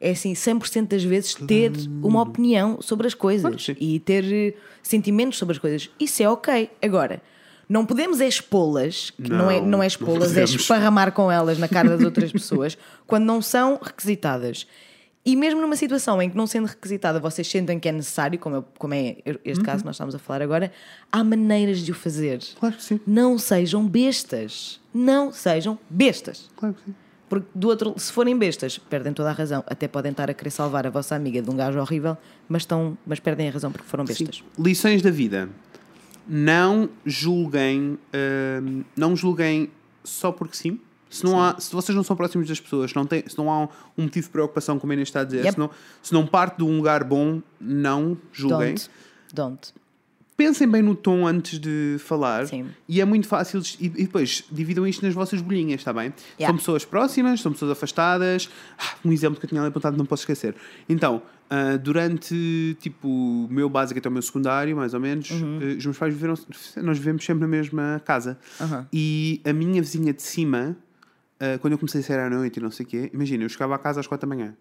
é assim, 100% das vezes ter uma opinião sobre as coisas Claro e ter eh, sentimentos sobre as coisas. Isso é ok. Agora, não podemos é expô-las, que não, é, Não, não é não expô-las, é esparramar com elas na cara das outras pessoas quando não são requisitadas. E mesmo numa situação em que não sendo requisitada vocês sentem que é necessário, como, é- como é este Uhum. caso que nós estamos a falar agora, há maneiras de o fazer. Claro que sim. Não sejam bestas. Não sejam bestas. Claro que sim. Porque do outro, se forem bestas, perdem toda a razão. Até podem estar a querer salvar a vossa amiga de um gajo horrível, mas, estão, mas perdem a razão porque foram bestas. Sim. Lições da vida. Não julguem, hum, não julguem só porque sim. Se, não há, se vocês não são próximos das pessoas, não tem, se não há um motivo de preocupação, como a Inês está a dizer, Yep. se, não, se não parte de um lugar bom, não julguem. Don't. Don't. Pensem bem no tom antes de falar. Sim. E é muito fácil. E, e depois dividam isto nas vossas bolinhas, está bem? Yeah. São pessoas próximas, são pessoas afastadas. Ah, um exemplo que eu tinha ali apontado, não posso esquecer. Então, ah, durante tipo o meu básico até o meu secundário, mais ou menos, Uhum. eh, os meus pais viveram. Nós vivemos sempre na mesma casa. Aham. E a minha vizinha de cima, ah, quando eu comecei a sair à noite e não sei o quê, imagina, eu chegava a casa às quatro da manhã.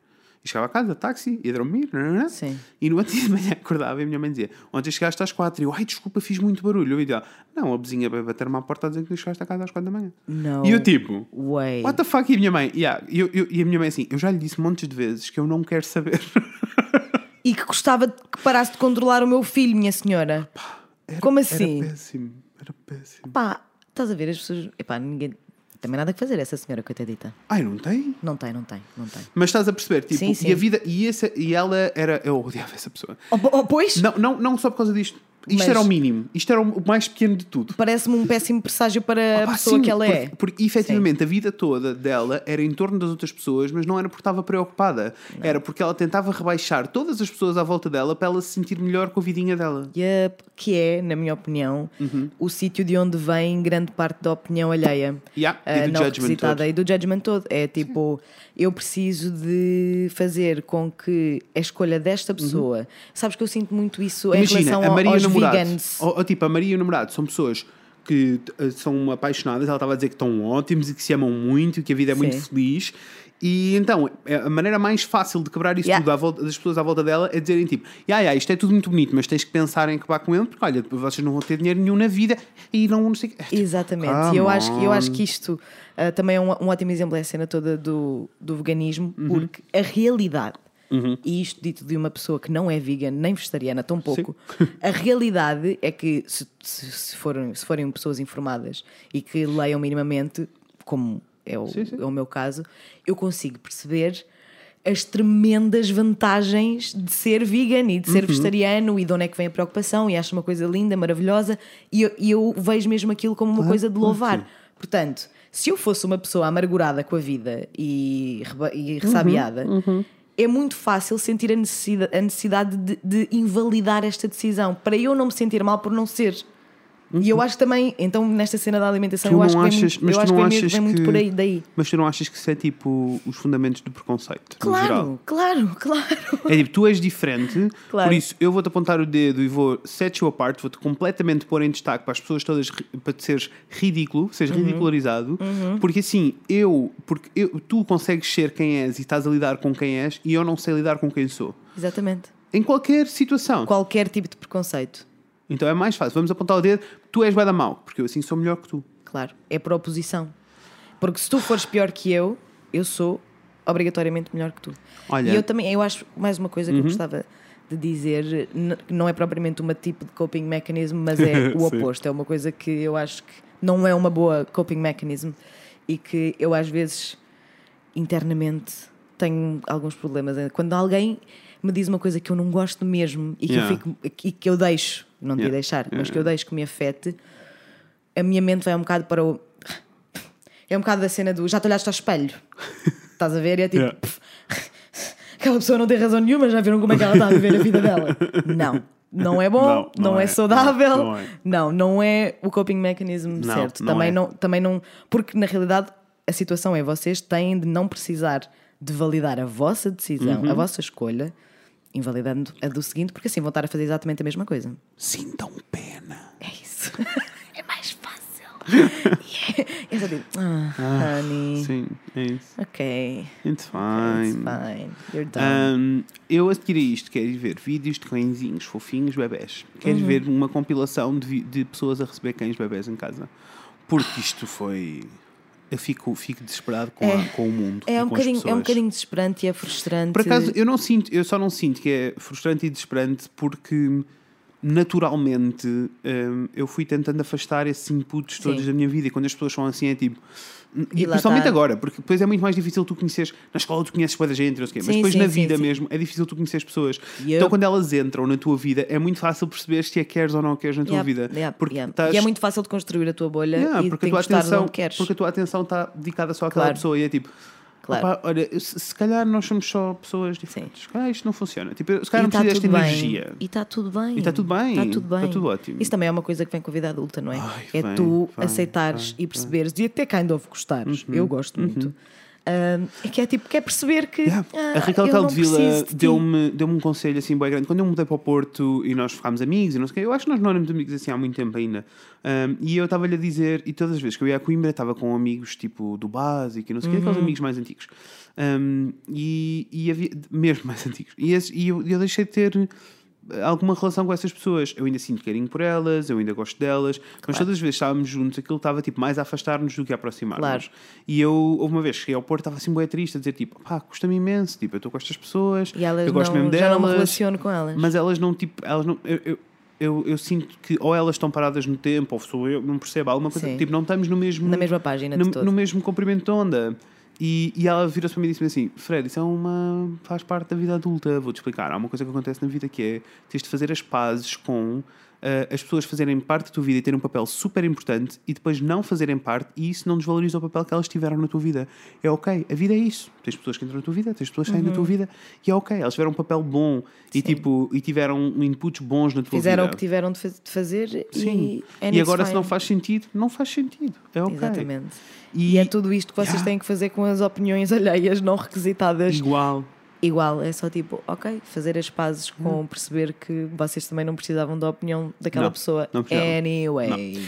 E chegava a casa, táxi, ia dormir, não, não, não. Sim. E no outro dia de manhã acordava e a minha mãe dizia: Ontem chegaste às quatro. E eu, ai, desculpa, fiz muito barulho. E eu, não, a vizinha veio bater-me à porta a dizer que chegaste a casa às quatro da manhã. No E eu, tipo, way. what the fuck? E a minha mãe, yeah. e, eu, eu- e a minha mãe assim: Eu já lhe disse montes de vezes que eu não quero saber. E que gostava que parasse de controlar o meu filho, minha senhora. Era- Como assim? Era péssimo, era péssimo. Pá, estás a ver as pessoas. Epá, ninguém. Também nada que fazer, essa senhora, coitadita. Ai, não tem? Não tem, não tem, não tem. Mas estás a perceber, tipo, Sim, sim. e a vida, e, essa, e ela era. Eu odiava essa pessoa. Oh, oh, pois, Não, não, não só por causa disto. Isto Mas- era o mínimo. Isto era o mais pequeno de tudo. parece-me um péssimo presságio para a Opa, pessoa sim, que ela porque, é. Porque efetivamente a vida toda dela era em torno das outras pessoas, mas não era porque estava preocupada. Era porque ela tentava rebaixar todas as pessoas à volta dela para ela se sentir melhor com a vidinha dela. Yup, que é, na minha opinião, Uhum. o sítio de onde vem grande parte da opinião alheia. Yeah, e Ah, do não judgment todo. e do judgment todo. É tipo, eu preciso de fazer com que a escolha desta pessoa. Sabes que eu sinto muito isso em Uhum. Imagina, relação a ao- Maria e o aos namorado. vegans. Ou, ou tipo, a Maria e o namorado são pessoas que eh, são apaixonadas, ela estava a dizer que estão ótimos e que se amam muito e que a vida é muito Sim. feliz. E então, é- a maneira mais fácil de quebrar isso Yeah. tudo volta, das pessoas à volta dela é dizerem tipo: "Ya, ya, isto é tudo muito bonito, mas tens que pensar em acabar com ele, porque olha, depois vocês não vão ter dinheiro nenhum na vida e não, não sei o quê." Exatamente. E eu acho, que- eu acho que isto ah, também é um, um ótimo exemplo, é a cena toda do, do veganismo, Uhum. porque a realidade, e isto dito de uma pessoa que não é vegan nem vegetariana, tão pouco, a realidade é que se, se, se forem, se forem pessoas informadas e que leiam minimamente, como é o, Sim, sim. é o meu caso, eu consigo perceber as tremendas vantagens de ser vegan e de Uhum. ser vegetariano e de onde é que vem a preocupação e acho uma coisa linda, maravilhosa e eu, e eu vejo mesmo aquilo como uma coisa de louvar. Portanto, se eu fosse uma pessoa amargurada com a vida e, e ressabiada, é muito fácil sentir a necessidade, a necessidade de, de invalidar esta decisão para eu não me sentir mal por não ser. E eu acho que também, então, nesta cena da alimentação, Tu eu acho que vem achas- muito, eu acho que vem, achas vem muito que- por aí daí. Mas tu não achas que isso é tipo os fundamentos do preconceito? Claro, claro, claro. É tipo, tu és diferente, Claro. por isso eu vou-te apontar o dedo e vou set you apart, vou-te completamente pôr em destaque para as pessoas todas, para te seres ridículo, seres Uhum. ridicularizado, porque assim, eu, porque eu, tu consegues ser quem és e estás a lidar com quem és e eu não sei lidar com quem sou. Exatamente. Em qualquer situação. Qualquer tipo de preconceito. Então é mais fácil. Vamos apontar o dedo, tu és bué da mau, porque eu assim sou melhor que tu. Claro, é por oposição. Porque se tu fores pior que eu, eu sou obrigatoriamente melhor que tu. Olha- E eu também, eu acho mais uma coisa que eu gostava de dizer, que não é propriamente uma tipo de coping mechanism, mas é o oposto. É uma coisa que eu acho que não é uma boa coping mechanism e que eu às vezes internamente tenho alguns problemas. Quando alguém me diz uma coisa que eu não gosto mesmo e que, Yeah. eu, fico, e que eu deixo, não te Yeah. deixar, mas que eu deixo que me afete, a minha mente vai um bocado para o. É um bocado da cena do já te olhaste ao espelho. Estás a ver? E é tipo. Yeah. "Pff, Aquela pessoa não tem razão nenhuma, já viram como é que ela está a viver a vida dela? Não. Não é bom, Não, não, não é, é, saudável. não, não é. Não, é o coping mechanism certo. também, é. não, também não. Porque na realidade a situação é vocês têm de não precisar de validar a vossa decisão, Uhum. a vossa escolha, invalidando a do seguinte, porque assim vão estar a fazer exatamente a mesma coisa. Sintam pena. É isso. é mais fácil. E é, é só tipo, ah, honey, Sim, é isso. ok, It's it's fine. fine, you're done. Um, eu a seguir a isto quero ir ver vídeos de cãezinhos fofinhos, bebés. Quero Uhum. ver uma compilação de, de pessoas a receber cães bebés em casa. Porque isto foi. Eu fico, fico desesperado com, a- com o mundo. É um, bocadinho, é um bocadinho desesperante e é frustrante. Por acaso, eu não sinto, eu só não sinto que é frustrante e desesperante porque naturalmente hum, eu fui tentando afastar esses inputs todos Sim. da minha vida e quando as pessoas são assim é tipo. E, principalmente tá. agora, porque depois é muito mais difícil tu conheceres. Na escola tu conheces boa da gente, não sei o quê, mas Sim, depois sim, na sim, vida sim. mesmo é difícil tu conhecer as pessoas. E Então quando elas entram na tua vida é muito fácil perceber se a queres ou não a queres na tua Yeah, vida. yeah, porque estás- E é muito fácil de construir a tua bolha e porque, a tua atenção, porque a tua atenção está dedicada só àquela Claro. pessoa e é tipo, Claro. "Opá, olha, se, se calhar nós somos só pessoas diferentes. Se calhar isto não funciona. Tipo, se calhar não tá precisa desta bem. energia. E está tudo bem. E está tudo bem. Está tudo bem. Está tudo ótimo. Isso também é uma coisa que vem com a vida adulta, não é? Ai, é vem, tu aceitares e perceberes e até kind of gostares. Eu gosto muito. Ah, é que é tipo, quer perceber que. Yeah. ah, a Raquel Caldevila de deu-me deu um conselho assim bem grande. Quando eu mudei para o Porto e nós ficámos amigos e não sei eu acho que nós não éramos amigos assim há muito tempo ainda. Um, e eu estava-lhe a dizer, e todas as vezes que eu ia a Coimbra, estava com amigos tipo do básico e não sei o quê, Uhum. aqueles amigos mais antigos. Um, e, e havia, mesmo mais antigos. E, e eu, eu deixei de ter alguma relação com essas pessoas. Eu ainda sinto carinho por elas, eu ainda gosto delas, mas todas as vezes estávamos juntos, aquilo estava tipo mais a afastar-nos do que a aproximar-nos. Claro. E eu, houve uma vez cheguei ao Porto, estava assim bem triste, a dizer tipo, pá, custa-me imenso, tipo, eu estou com estas pessoas, E elas eu gosto não, mesmo já não me delas, relaciono com elas. mas elas não, tipo, elas não. Eu, eu, eu, eu sinto que ou elas estão paradas no tempo, ou sou eu, não percebo, alguma coisa, Sim. tipo, não estamos no mesmo Na mesma página no, no mesmo comprimento de onda. E, e ela virou-se para mim e disse-me assim: Fred, isso é uma. faz parte da vida adulta. Vou-te explicar. Há uma coisa que acontece na vida que é tens de fazer as pazes com eh, as pessoas fazerem parte da tua vida e terem um papel super importante e depois não fazerem parte e isso não desvaloriza o papel que elas tiveram na tua vida. É ok, a vida é isso. Tens pessoas que entram na tua vida, tens pessoas que saem da Uhum. tua vida e é ok. Elas tiveram um papel bom e, tipo, e tiveram inputs bons na tua Fizeram o vida. que tiveram de faz- de fazer Sim. e. and E it's agora, se fine. não faz sentido, não faz sentido. É ok. Exatamente. E, E é tudo isto que vocês Yeah. têm que fazer com as opiniões alheias não requisitadas. igual. Igual, é só tipo, ok, fazer as pazes com perceber que vocês também não precisavam da opinião daquela Hum. Não, pessoa. não. Anyway.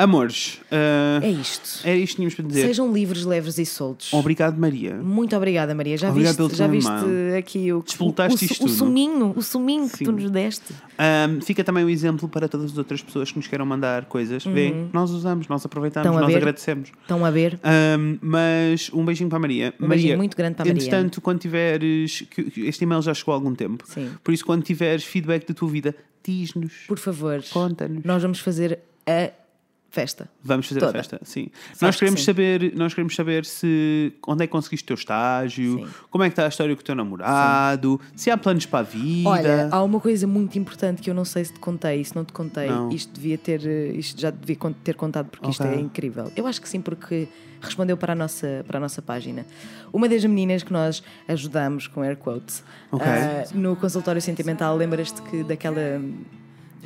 Amores, ah, É isto. era isto que tínhamos para dizer. Sejam livres, leves e soltos. Obrigado, Maria. Muito obrigada, Maria. Já Obrigado viste, já viste aqui o, o, o, o suminho, o suminho que Sim. tu nos deste. Ahm, fica também o exemplo para todas as outras pessoas que nos queiram mandar coisas. Vêem, nós usamos, nós aproveitamos, Estão Uhum. nós agradecemos. Estão a ver? Ahm, mas um beijinho para a Maria. Um Maria, beijinho muito grande para a Maria. Entretanto, quando tiveres. que- que Este e-mail já chegou há algum tempo. Sim. Por isso, quando tiveres feedback da tua vida, diz-nos. Por favor, Conta-nos. nós vamos fazer a festa. Vamos fazer Toda. a festa, sim. Sabes Nós que queremos sim. saber, nós queremos saber se onde é que conseguiste o teu estágio, Sim. como é que está a história com o teu namorado, se há planos para a vida. Olha, há uma coisa muito importante que eu não sei se te contei, se não te contei, Não. isto devia ter, isto já devia ter contado porque isto Ok. é incrível. Eu acho que sim, porque respondeu para a nossa, para a nossa página. Uma das meninas que nós ajudamos com air quotes Ok. ah, no consultório sentimental, lembras-te que daquela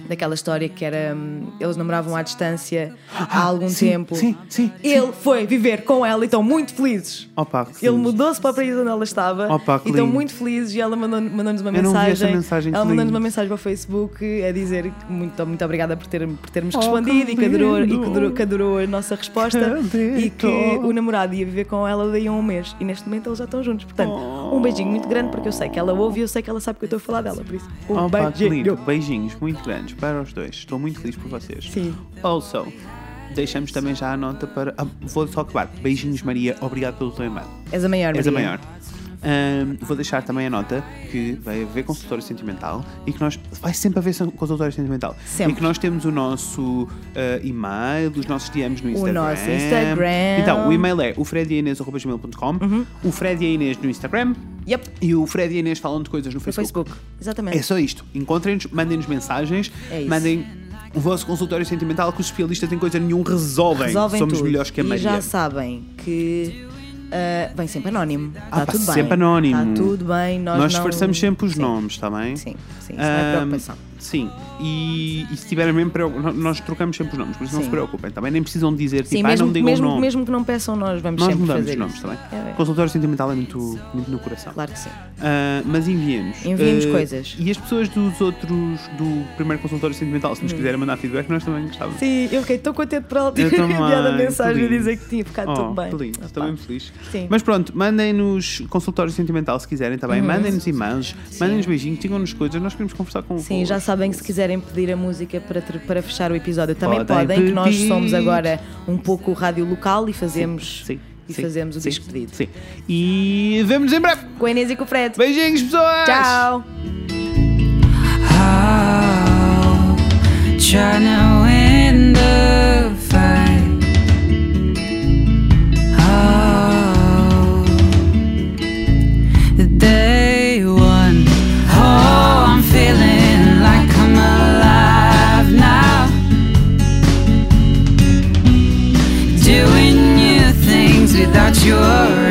daquela história que era. hum, eles namoravam à distância há algum Ah, sim, tempo. sim, sim, Ele foi viver com ela e estão muito felizes. Opa, que Ele mudou-se para o país onde ela estava Opa, que e estão lindo. muito felizes e ela mandou- mandou-nos uma vi essa mensagem. mensagem, ela mandou-nos uma mensagem para o Facebook a dizer que muito, muito obrigada por, ter, por termos Oh, respondido que e, que adorou, e que, adorou, que adorou a nossa resposta Que e que o namorado ia viver com ela daí a um mês e neste momento eles já estão juntos. Portanto, um beijinho muito grande porque eu sei que ela ouve e eu sei que ela sabe que eu estou a falar dela. Por isso, um Opa, beijinho. Beijinhos muito grandes para os dois. Estou muito feliz por vocês. Sim. Also, deixamos também já a nota para. Ah, vou só acabar. Beijinhos, Maria. Obrigado pelo teu e-mail. És a maior, És a Maria. maior. Ahm, vou deixar também a nota que vai haver consultório sentimental e que nós. Vai sempre haver consultório sentimental. Sempre. E que nós temos o nosso ah, e-mail, os nossos DMs no Instagram. nosso Instagram. Então, o e-mail é o frediainês.gmail.com, o Fred e a Inês no Instagram Yep, e o Fred e a Inês falam de coisas no no Facebook. Facebook. Exatamente. É só isto. Encontrem-nos, mandem-nos mensagens, É isso. mandem o vosso consultório sentimental que os especialistas em coisa nenhum resolvem. Resolvem Somos tudo. melhores que a e Maria. já sabem que ah, vem sempre anónimo. Ah, Está pá, tudo bem. sempre anónimo. Está tudo bem. Nós, Nós não... esforçamos sempre os Sim. nomes, está bem? Sim, sim, isso não é Ahm, preocupação. Sim, e, e se tiverem mesmo nós trocamos sempre os nomes, por isso não Sim. se preocupem, também nem precisam dizer Sim, tipo, ah, mesmo, não me digam mesmo, o nome. mesmo que não peçam, nós vamos nós sempre mudamos fazer os nomes isso. também. É, é. Consultório sentimental é muito, muito no coração. Claro que sim. Ah, mas enviemos. Enviem-nos Ah, coisas. E as pessoas dos outros, do primeiro consultório sentimental, se nos quiserem mandar feedback, nós também gostávamos. Hum. Sim, eu fiquei tão contente por ela ter enviado a mensagem lindo. dizer que tinha ficado Oh, tudo bem. lindo, estou mesmo feliz. Sim. Mas pronto, mandem-nos consultório sentimental se quiserem também. Mandem-nos e-mails, mandem-nos beijinhos, digam-nos coisas, nós queremos conversar com Sim, já sabem que se quiserem pedir a música para, para fechar o episódio também Podem podem, que nós somos agora um pouco rádio local e fazemos, Sim, e sim, fazemos o sim, disco pedido. Sim. E vemo-nos em breve. Com a Inês e com o Fred. Beijinhos, pessoas! Tchau! Oh, yours